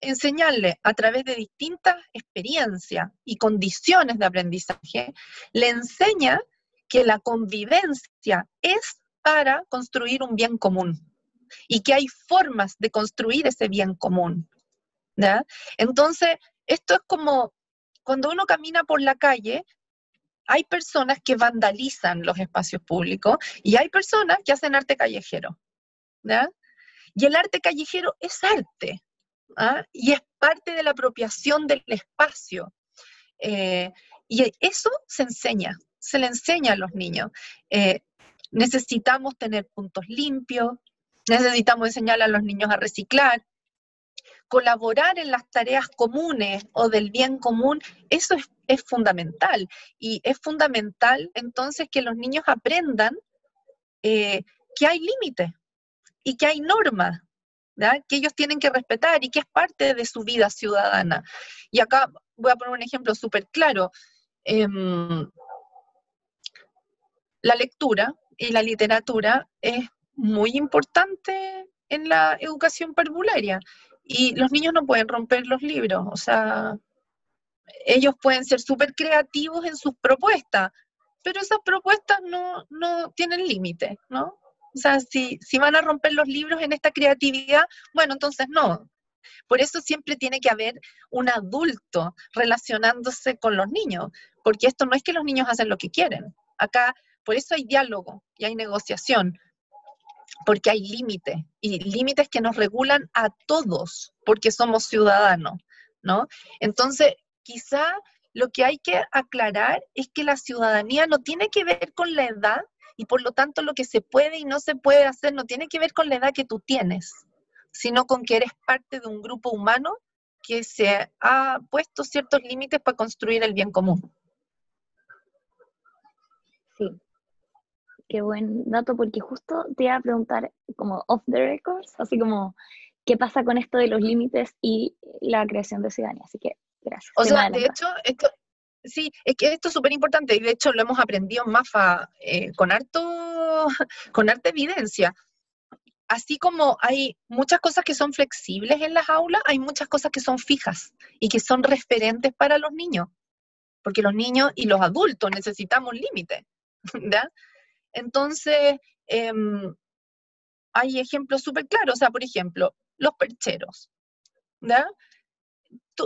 enseñarle a través de distintas experiencias y condiciones de aprendizaje, le enseña que la convivencia es para construir un bien común y que hay formas de construir ese bien común. ¿ya? Entonces, esto es como cuando uno camina por la calle, hay personas que vandalizan los espacios públicos y hay personas que hacen arte callejero. Y el arte callejero es arte, ¿ah? y es parte de la apropiación del espacio. Eh, y eso se enseña, se le enseña a los niños. Eh, necesitamos tener puntos limpios, necesitamos enseñar a los niños a reciclar, colaborar en las tareas comunes o del bien común, eso es, fundamental. Y es fundamental entonces que los niños aprendan eh, que hay límites, y que hay normas que ellos tienen que respetar y que es parte de su vida ciudadana. Y acá voy a poner un ejemplo súper claro. Em, la lectura y la literatura es muy importante en la educación parvularia. Y los niños no pueden romper los libros, o sea, ellos pueden ser súper creativos en sus propuestas, pero esas propuestas no, no tienen límite, ¿no? O sea, si, si van a romper los libros en esta creatividad, bueno, entonces no. Por eso siempre tiene que haber un adulto relacionándose con los niños, porque esto no es que los niños hacen lo que quieren. Acá, por eso hay diálogo y hay negociación, porque hay límites, y límites que nos regulan a todos, porque somos ciudadanos, ¿no? Entonces, quizá lo que hay que aclarar es que la ciudadanía no tiene que ver con la edad y por lo tanto lo que se puede y no se puede hacer no tiene que ver con la edad que tú tienes, sino con que eres parte de un grupo humano que se ha puesto ciertos límites para construir el bien común. Sí, qué buen dato, porque justo te iba a preguntar como off the records, así como qué pasa con esto de los límites y la creación de ciudadanía. Así que gracias. O sea, de hecho, esto, sí, es que esto es súper importante y de hecho lo hemos aprendido en MAFA eh, con, harto, harta evidencia. Así como hay muchas cosas que son flexibles en las aulas, hay muchas cosas que son fijas y que son referentes para los niños, porque los niños y los adultos necesitamos límites, ¿verdad? Entonces, em, hay ejemplos súper claros, o sea, por ejemplo, los percheros, ¿verdad?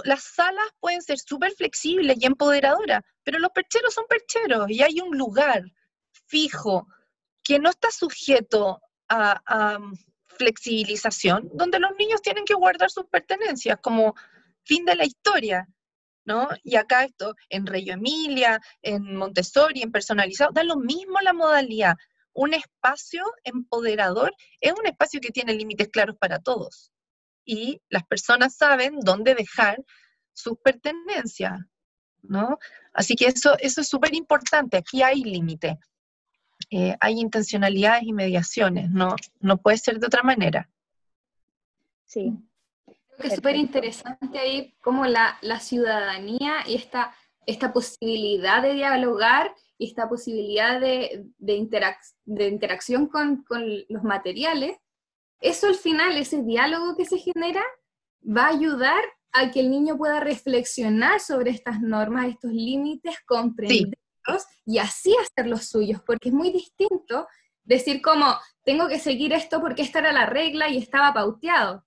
Las salas pueden ser súper flexibles y empoderadoras, pero los percheros son percheros y hay un lugar fijo que no está sujeto a, mm, flexibilización, donde los niños tienen que guardar sus pertenencias como fin de la historia. ¿No? Y acá esto, en Reyo Emilia, en Montessori, en personalizado, da lo mismo la modalidad. Un espacio empoderador es un espacio que tiene límites claros para todos y las personas saben dónde dejar sus pertenencias, ¿no? Así que eso, eso es súper importante, aquí hay límite, eh, hay intencionalidades y mediaciones, no, no puede ser de otra manera. Sí. Creo que es súper interesante ahí como la, la ciudadanía y esta, esta posibilidad de dialogar y esta posibilidad de, de, de interacción con, con, los materiales eso al final, ese diálogo que se genera, va a ayudar a que el niño pueda reflexionar sobre estas normas, estos límites, comprenderlos y así hacer los suyos, porque es muy distinto decir como, tengo que seguir esto porque esta era la regla y estaba pauteado,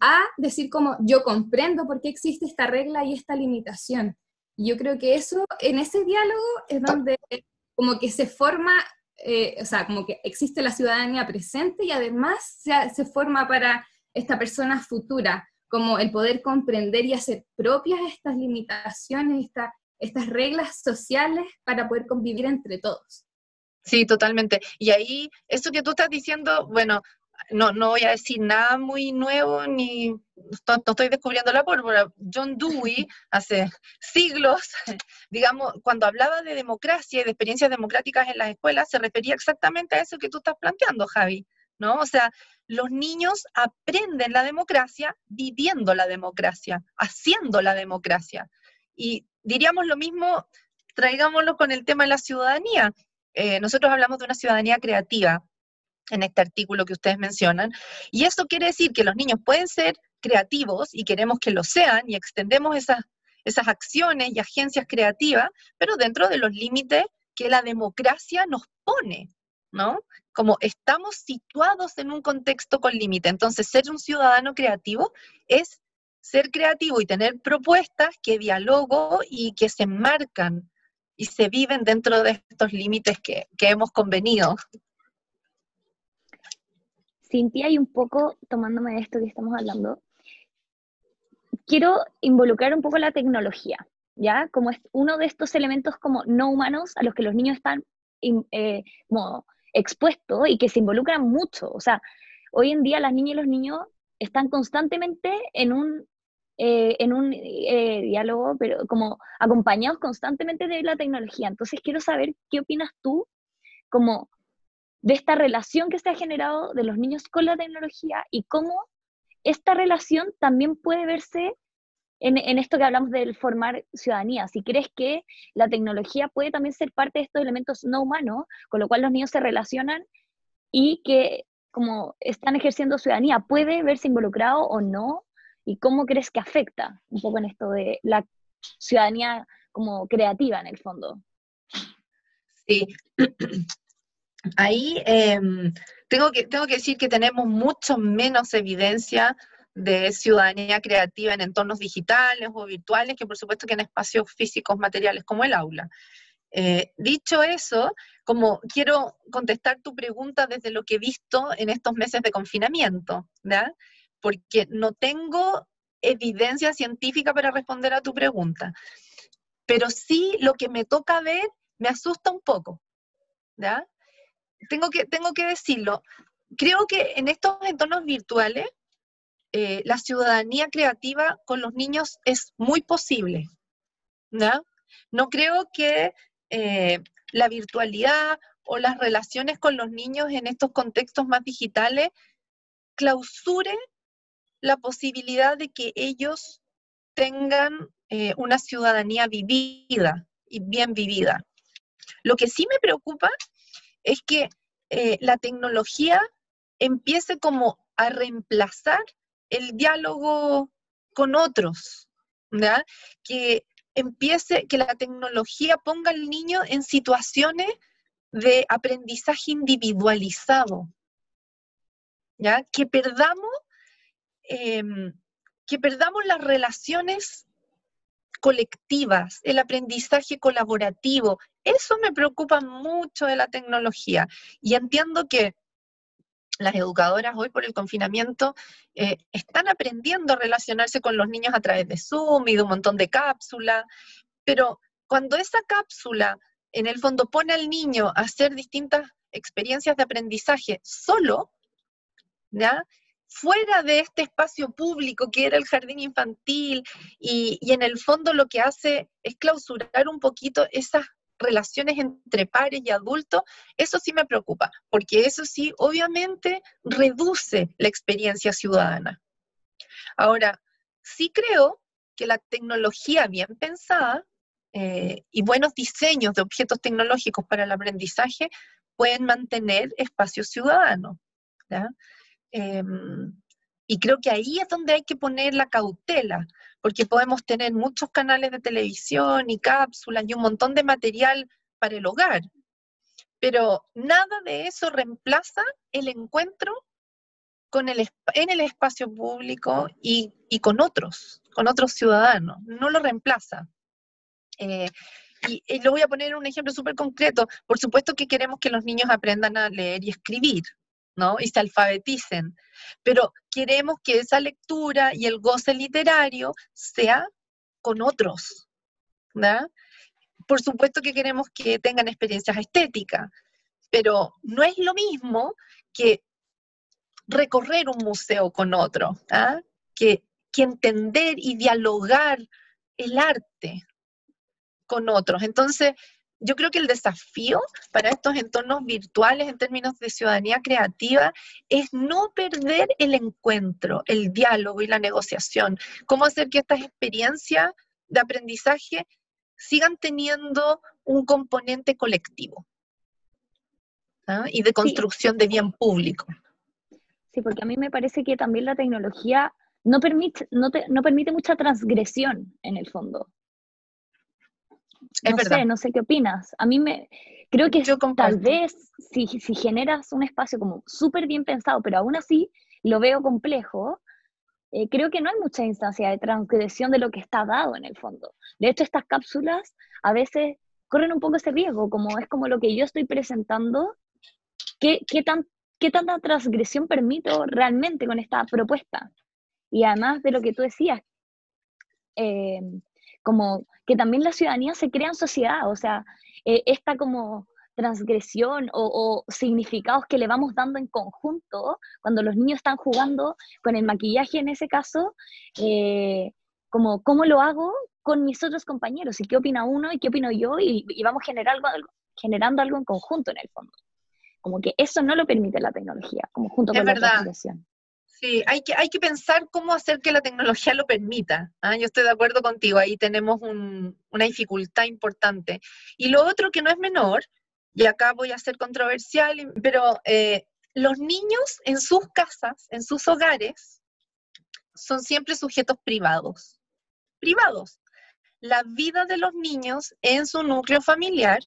a decir como, yo comprendo por qué existe esta regla y esta limitación. Y yo creo que eso, en ese diálogo, es donde como que se forma eh, o sea, como que existe la ciudadanía presente y además se, forma para esta persona futura, como el poder comprender y hacer propias estas limitaciones, estas reglas sociales para poder convivir entre todos. Sí, totalmente. Y ahí, eso que tú estás diciendo, bueno, no, no voy a decir nada muy nuevo ni no, estoy descubriendo la pólvora. John Dewey, hace siglos, digamos, cuando hablaba de democracia y de experiencias democráticas en las escuelas, se refería exactamente a eso que tú estás planteando, Javi. ¿No? O sea, los niños aprenden la democracia viviendo la democracia, haciendo la democracia. Y diríamos lo mismo, traigámoslo con el tema de la ciudadanía. Eh, nosotros hablamos de una ciudadanía creativa, en este artículo que ustedes mencionan. Y eso quiere decir que los niños pueden ser creativos y queremos que lo sean y extendemos esas, esas acciones y agencias creativas, pero dentro de los límites que la democracia nos pone, ¿no? Como estamos situados en un contexto con límite. Entonces, ser un ciudadano creativo es ser creativo y tener propuestas que dialogo y que se enmarcan y se viven dentro de estos límites que, que hemos convenido. Cintia, y un poco tomándome de esto que estamos hablando, quiero involucrar un poco la tecnología, ¿ya? Como es uno de estos elementos como no humanos a los que los niños están eh, expuestos y que se involucran mucho. O sea, hoy en día las niñas y los niños están constantemente en un, eh, en un eh, diálogo, pero como acompañados constantemente de la tecnología. Entonces quiero saber qué opinas tú como de esta relación que se ha generado de los niños con la tecnología y cómo esta relación también puede verse en, esto que hablamos del formar ciudadanía. Si crees que la tecnología puede también ser parte de estos elementos no humanos, con lo cual los niños se relacionan y que como están ejerciendo ciudadanía, ¿puede verse involucrado o no? ¿Y cómo crees que afecta un poco en esto de la ciudadanía como creativa en el fondo? Sí, ahí em, tengo, que, tengo que decir que tenemos mucho menos evidencia de ciudadanía creativa en entornos digitales o virtuales que por supuesto que en espacios físicos materiales como el aula. Eh, dicho eso, como quiero contestar tu pregunta desde lo que he visto en estos meses de confinamiento, ¿verdad? porque no tengo evidencia científica para responder a tu pregunta, pero sí lo que me toca ver me asusta un poco, ¿ya? Tengo que, tengo que decirlo. Creo que en estos entornos virtuales eh, la ciudadanía creativa con los niños es muy posible, ¿ya? No creo que eh, la virtualidad o las relaciones con los niños en estos contextos más digitales clausure la posibilidad de que ellos tengan eh, una ciudadanía vivida y bien vivida. Lo que sí me preocupa es que eh, la tecnología empiece como a reemplazar el diálogo con otros, ¿verdad? que empiece, que la tecnología ponga al niño en situaciones de aprendizaje individualizado, ¿ya? que perdamos Em, que perdamos las relaciones colectivas, el aprendizaje colaborativo. Eso me preocupa mucho de la tecnología. Y entiendo que las educadoras hoy por el confinamiento eh, están aprendiendo a relacionarse con los niños a través de Zoom y de un montón de cápsulas, pero cuando esa cápsula en el fondo pone al niño a hacer distintas experiencias de aprendizaje solo, ¿ya? Fuera de este espacio público que era el jardín infantil y, en el fondo lo que hace es clausurar un poquito esas relaciones entre pares y adultos, eso sí me preocupa, porque eso sí obviamente reduce la experiencia ciudadana. Ahora, sí creo que la tecnología bien pensada eh, y buenos diseños de objetos tecnológicos para el aprendizaje pueden mantener espacios ciudadanos. Em, y creo que ahí es donde hay que poner la cautela, porque podemos tener muchos canales de televisión y cápsulas y un montón de material para el hogar, pero nada de eso reemplaza el encuentro con el, en el espacio público y, con otros, con otros ciudadanos, no lo reemplaza. Eh, y, y, lo voy a poner un ejemplo súper concreto. Por supuesto que queremos que los niños aprendan a leer y escribir, y se alfabeticen. Pero queremos que esa lectura y el goce literario sea con otros, Por supuesto que queremos que tengan experiencias estéticas, pero no es lo mismo que recorrer un museo con otro, ¿ah? que, que entender y dialogar el arte con otros. Entonces, yo creo que el desafío para estos entornos virtuales en términos de ciudadanía creativa es no perder el encuentro, el diálogo y la negociación. Cómo hacer que estas experiencias de aprendizaje sigan teniendo un componente colectivo ¿ah? y de construcción de bien público. Sí, porque a mí me parece que también la tecnología no permite, no, no permite mucha transgresión en el fondo no sé, no sé qué opinas. A mí me, creo que tal vez si, si generas un espacio como súper bien pensado, pero aún así lo veo complejo, eh, creo que no hay mucha instancia de transgresión de lo que está dado en el fondo. De hecho, estas cápsulas a veces corren un poco ese riesgo, como es como lo que yo estoy presentando, ¿qué, qué, tan, qué tanta transgresión permito realmente con esta propuesta? Y además de lo que tú decías, eh, como que también la ciudadanía se crea en sociedad, o sea, eh, esta como transgresión o, significados que le vamos dando en conjunto cuando los niños están jugando con el maquillaje en ese caso, eh, como cómo lo hago con mis otros compañeros y qué opina uno y qué opino yo y, vamos generar algo, generando algo en conjunto en el fondo. Como que eso no lo permite la tecnología, como junto con la transgresión. Sí, hay que, hay que pensar cómo hacer que la tecnología lo permita. ¿ah? Yo estoy de acuerdo contigo, ahí tenemos una dificultad importante. Y lo otro que no es menor, y acá voy a ser controversial, pero eh, los niños en sus casas, en sus hogares, son siempre sujetos privados. Privados. La vida de los niños en su núcleo familiar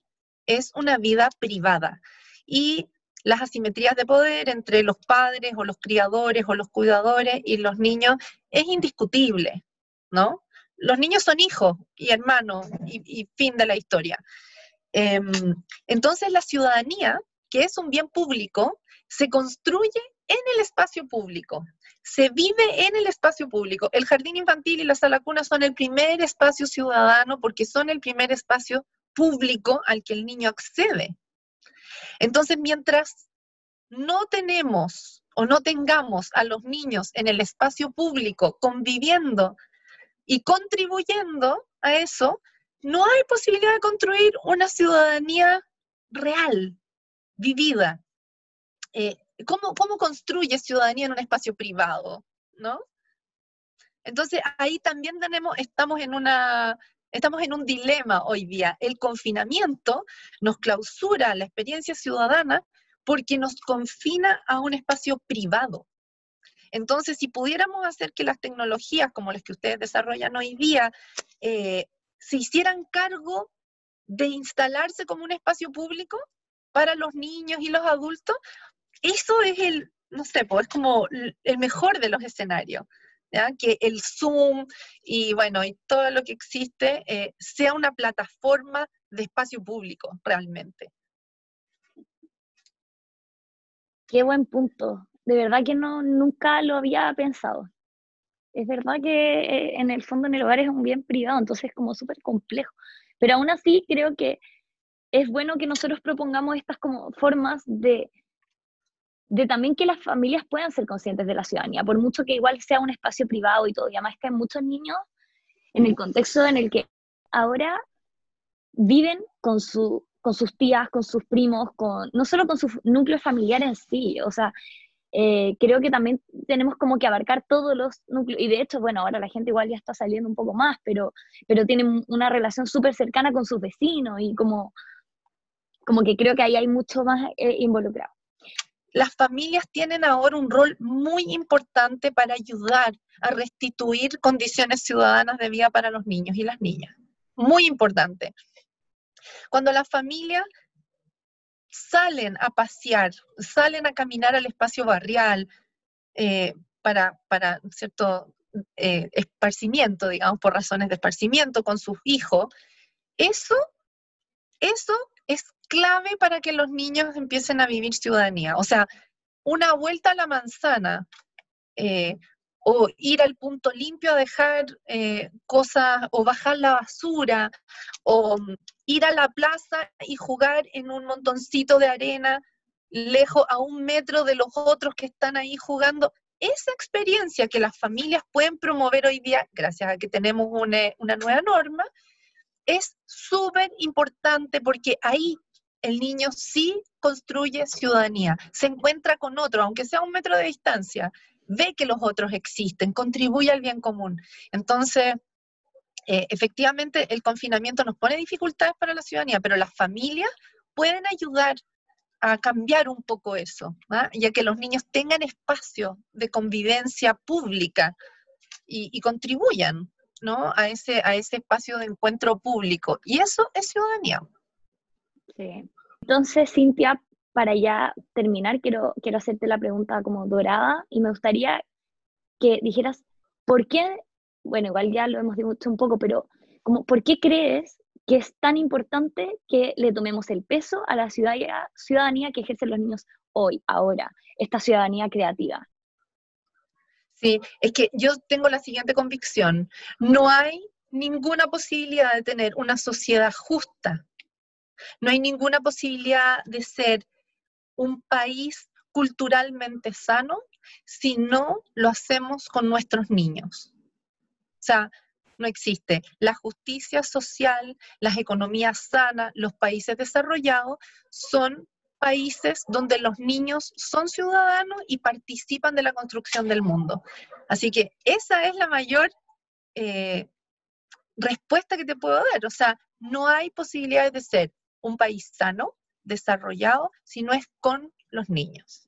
es una vida privada. Y las asimetrías de poder entre los padres o los criadores o los cuidadores y los niños es indiscutible, ¿no? Los niños son hijos y hermanos y, fin de la historia. Em, entonces la ciudadanía, que es un bien público, se construye en el espacio público, se vive en el espacio público. El jardín infantil y la sala cuna son el primer espacio ciudadano porque son el primer espacio público al que el niño accede. Entonces, mientras no tenemos o no tengamos a los niños en el espacio público conviviendo y contribuyendo a eso, no hay posibilidad de construir una ciudadanía real, vivida. Eh, ¿cómo, ¿Cómo construye ciudadanía en un espacio privado? ¿No? Entonces ahí también tenemos, estamos en una, estamos en un dilema hoy día. El confinamiento nos clausura la experiencia ciudadana porque nos confina a un espacio privado. Entonces, si pudiéramos hacer que las tecnologías como las que ustedes desarrollan hoy día eh, se hicieran cargo de instalarse como un espacio público para los niños y los adultos, eso es el, no sé, pues es como el mejor de los escenarios que el Zoom y bueno, y todo lo que existe eh, sea una plataforma de espacio público realmente. Qué buen punto. De verdad que no, nunca lo había pensado. Es verdad que eh, en el fondo en el hogar es un bien privado, entonces es como súper complejo. Pero aún así creo que es bueno que nosotros propongamos estas como formas de de también que las familias puedan ser conscientes de la ciudadanía, por mucho que igual sea un espacio privado y todo, y además que hay muchos niños en el contexto en el que ahora viven con, su, con sus tías, con sus primos, con, no solo con su núcleo familiar en sí, o sea, eh, creo que también tenemos como que abarcar todos los núcleos, y de hecho, bueno, ahora la gente igual ya está saliendo un poco más, pero, pero tienen una relación súper cercana con sus vecinos y como, como que creo que ahí hay mucho más eh, involucrado las familias tienen ahora un rol muy importante para ayudar a restituir condiciones ciudadanas de vida para los niños y las niñas. Muy importante. Cuando las familias salen a pasear, salen a caminar al espacio barrial eh, para, para cierto eh, esparcimiento, digamos, por razones de esparcimiento con sus hijos, eso, eso es clave para que los niños empiecen a vivir ciudadanía. O sea, una vuelta a la manzana eh, o ir al punto limpio a dejar eh, cosas o bajar la basura o mm, ir a la plaza y jugar en un montoncito de arena lejos a un metro de los otros que están ahí jugando. Esa experiencia que las familias pueden promover hoy día, gracias a que tenemos una, una nueva norma, es súper importante porque ahí el niño sí construye ciudadanía, se encuentra con otro, aunque sea un metro de distancia, ve que los otros existen, contribuye al bien común. Entonces, eh, efectivamente, el confinamiento nos pone dificultades para la ciudadanía, pero las familias pueden ayudar a cambiar un poco eso, ya que los niños tengan espacio de convivencia pública y, y contribuyan ¿no? a, ese, a ese espacio de encuentro público. Y eso es ciudadanía. Sí. Entonces, Cintia, para ya terminar, quiero, quiero hacerte la pregunta como dorada y me gustaría que dijeras, ¿por qué, bueno, igual ya lo hemos dicho un poco, pero como, ¿por qué crees que es tan importante que le tomemos el peso a la ciudadanía, ciudadanía que ejercen los niños hoy, ahora, esta ciudadanía creativa? Sí, es que yo tengo la siguiente convicción. No hay ninguna posibilidad de tener una sociedad justa no hay ninguna posibilidad de ser un país culturalmente sano si no lo hacemos con nuestros niños. O sea, no existe. La justicia social, las economías sanas, los países desarrollados son países donde los niños son ciudadanos y participan de la construcción del mundo. Así que esa es la mayor eh, respuesta que te puedo dar. O sea, no hay posibilidades de ser un país sano, desarrollado, si no es con los niños.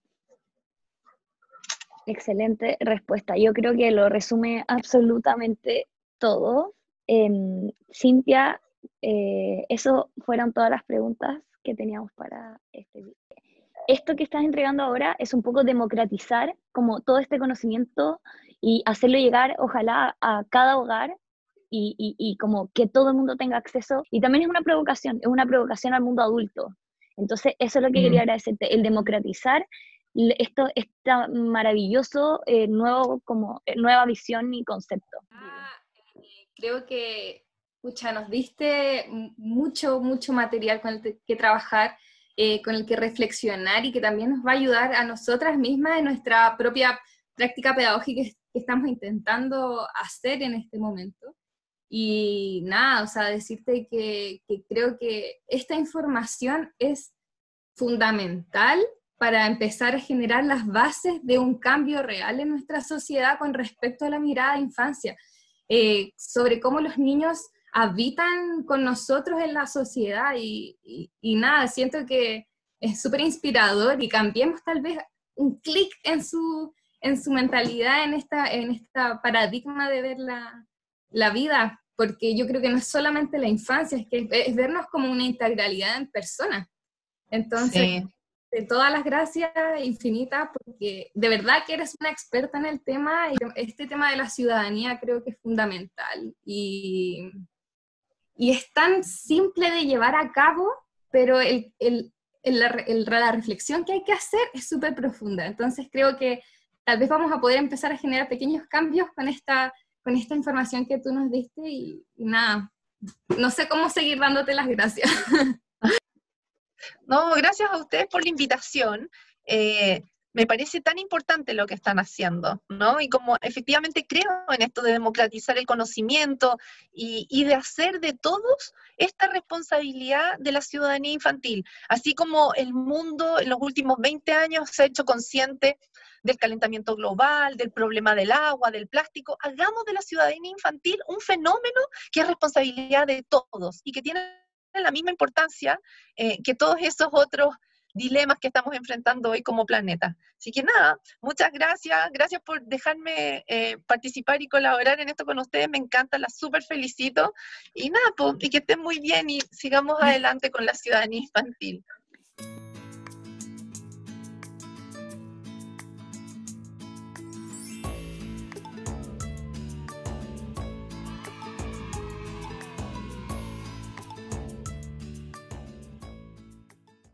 Excelente respuesta. Yo creo que lo resume absolutamente todo. Em, Cintia, eh, eso fueron todas las preguntas que teníamos para este video. Esto que estás entregando ahora es un poco democratizar como todo este conocimiento y hacerlo llegar, ojalá, a cada hogar y, y, como que todo el mundo tenga acceso. Y también es una provocación, es una provocación al mundo adulto. Entonces, eso es lo que quería agradecerte, el democratizar esto está maravilloso eh, nuevo como eh, nueva visión y concepto. Ah, eh, creo que pucha, nos diste mucho mucho material con el que trabajar, con el que reflexionar y que también nos va a ayudar a nosotras mismas en nuestra propia práctica pedagógica que estamos intentando hacer en este momento. Y nada, o sea, decirte que, que creo que esta información es fundamental para empezar a generar las bases de un cambio real en nuestra sociedad con respecto a la mirada de infancia, eh, sobre cómo los niños habitan con nosotros en la sociedad y, nada, siento que es súper inspirador y cambiemos tal vez un clic en su, en su mentalidad, en esta, en esta paradigma de ver la, la vida, porque yo creo que no es solamente la infancia, es que es vernos como una integralidad en persona. Entonces, de todas las gracias infinitas, porque de verdad que eres una experta en el tema y este tema de la ciudadanía creo que es fundamental y, y es tan simple de llevar a cabo, pero el, el, la reflexión que hay que hacer es súper profunda. Entonces creo que tal vez vamos a poder empezar a generar pequeños cambios con esta, con esta información que tú nos diste y nada, no sé cómo seguir dándote las gracias. No, gracias a ustedes por la invitación. Eh, me parece tan importante lo que están haciendo, ¿no? Y como efectivamente creo en esto de democratizar el conocimiento y, de hacer de todos esta responsabilidad de la ciudadanía infantil, así como el mundo en los últimos 20 años se ha hecho consciente del calentamiento global, del problema del agua, del plástico, hagamos de la ciudadanía infantil un fenómeno que es responsabilidad de todos y que tiene la misma importancia eh, que todos esos otros dilemas que estamos enfrentando hoy como planeta. Así que nada, muchas gracias, gracias por dejarme eh, participar y colaborar en esto con ustedes, me encanta, las súper felicito y nada, y que estén muy bien y sigamos adelante con la ciudadanía infantil.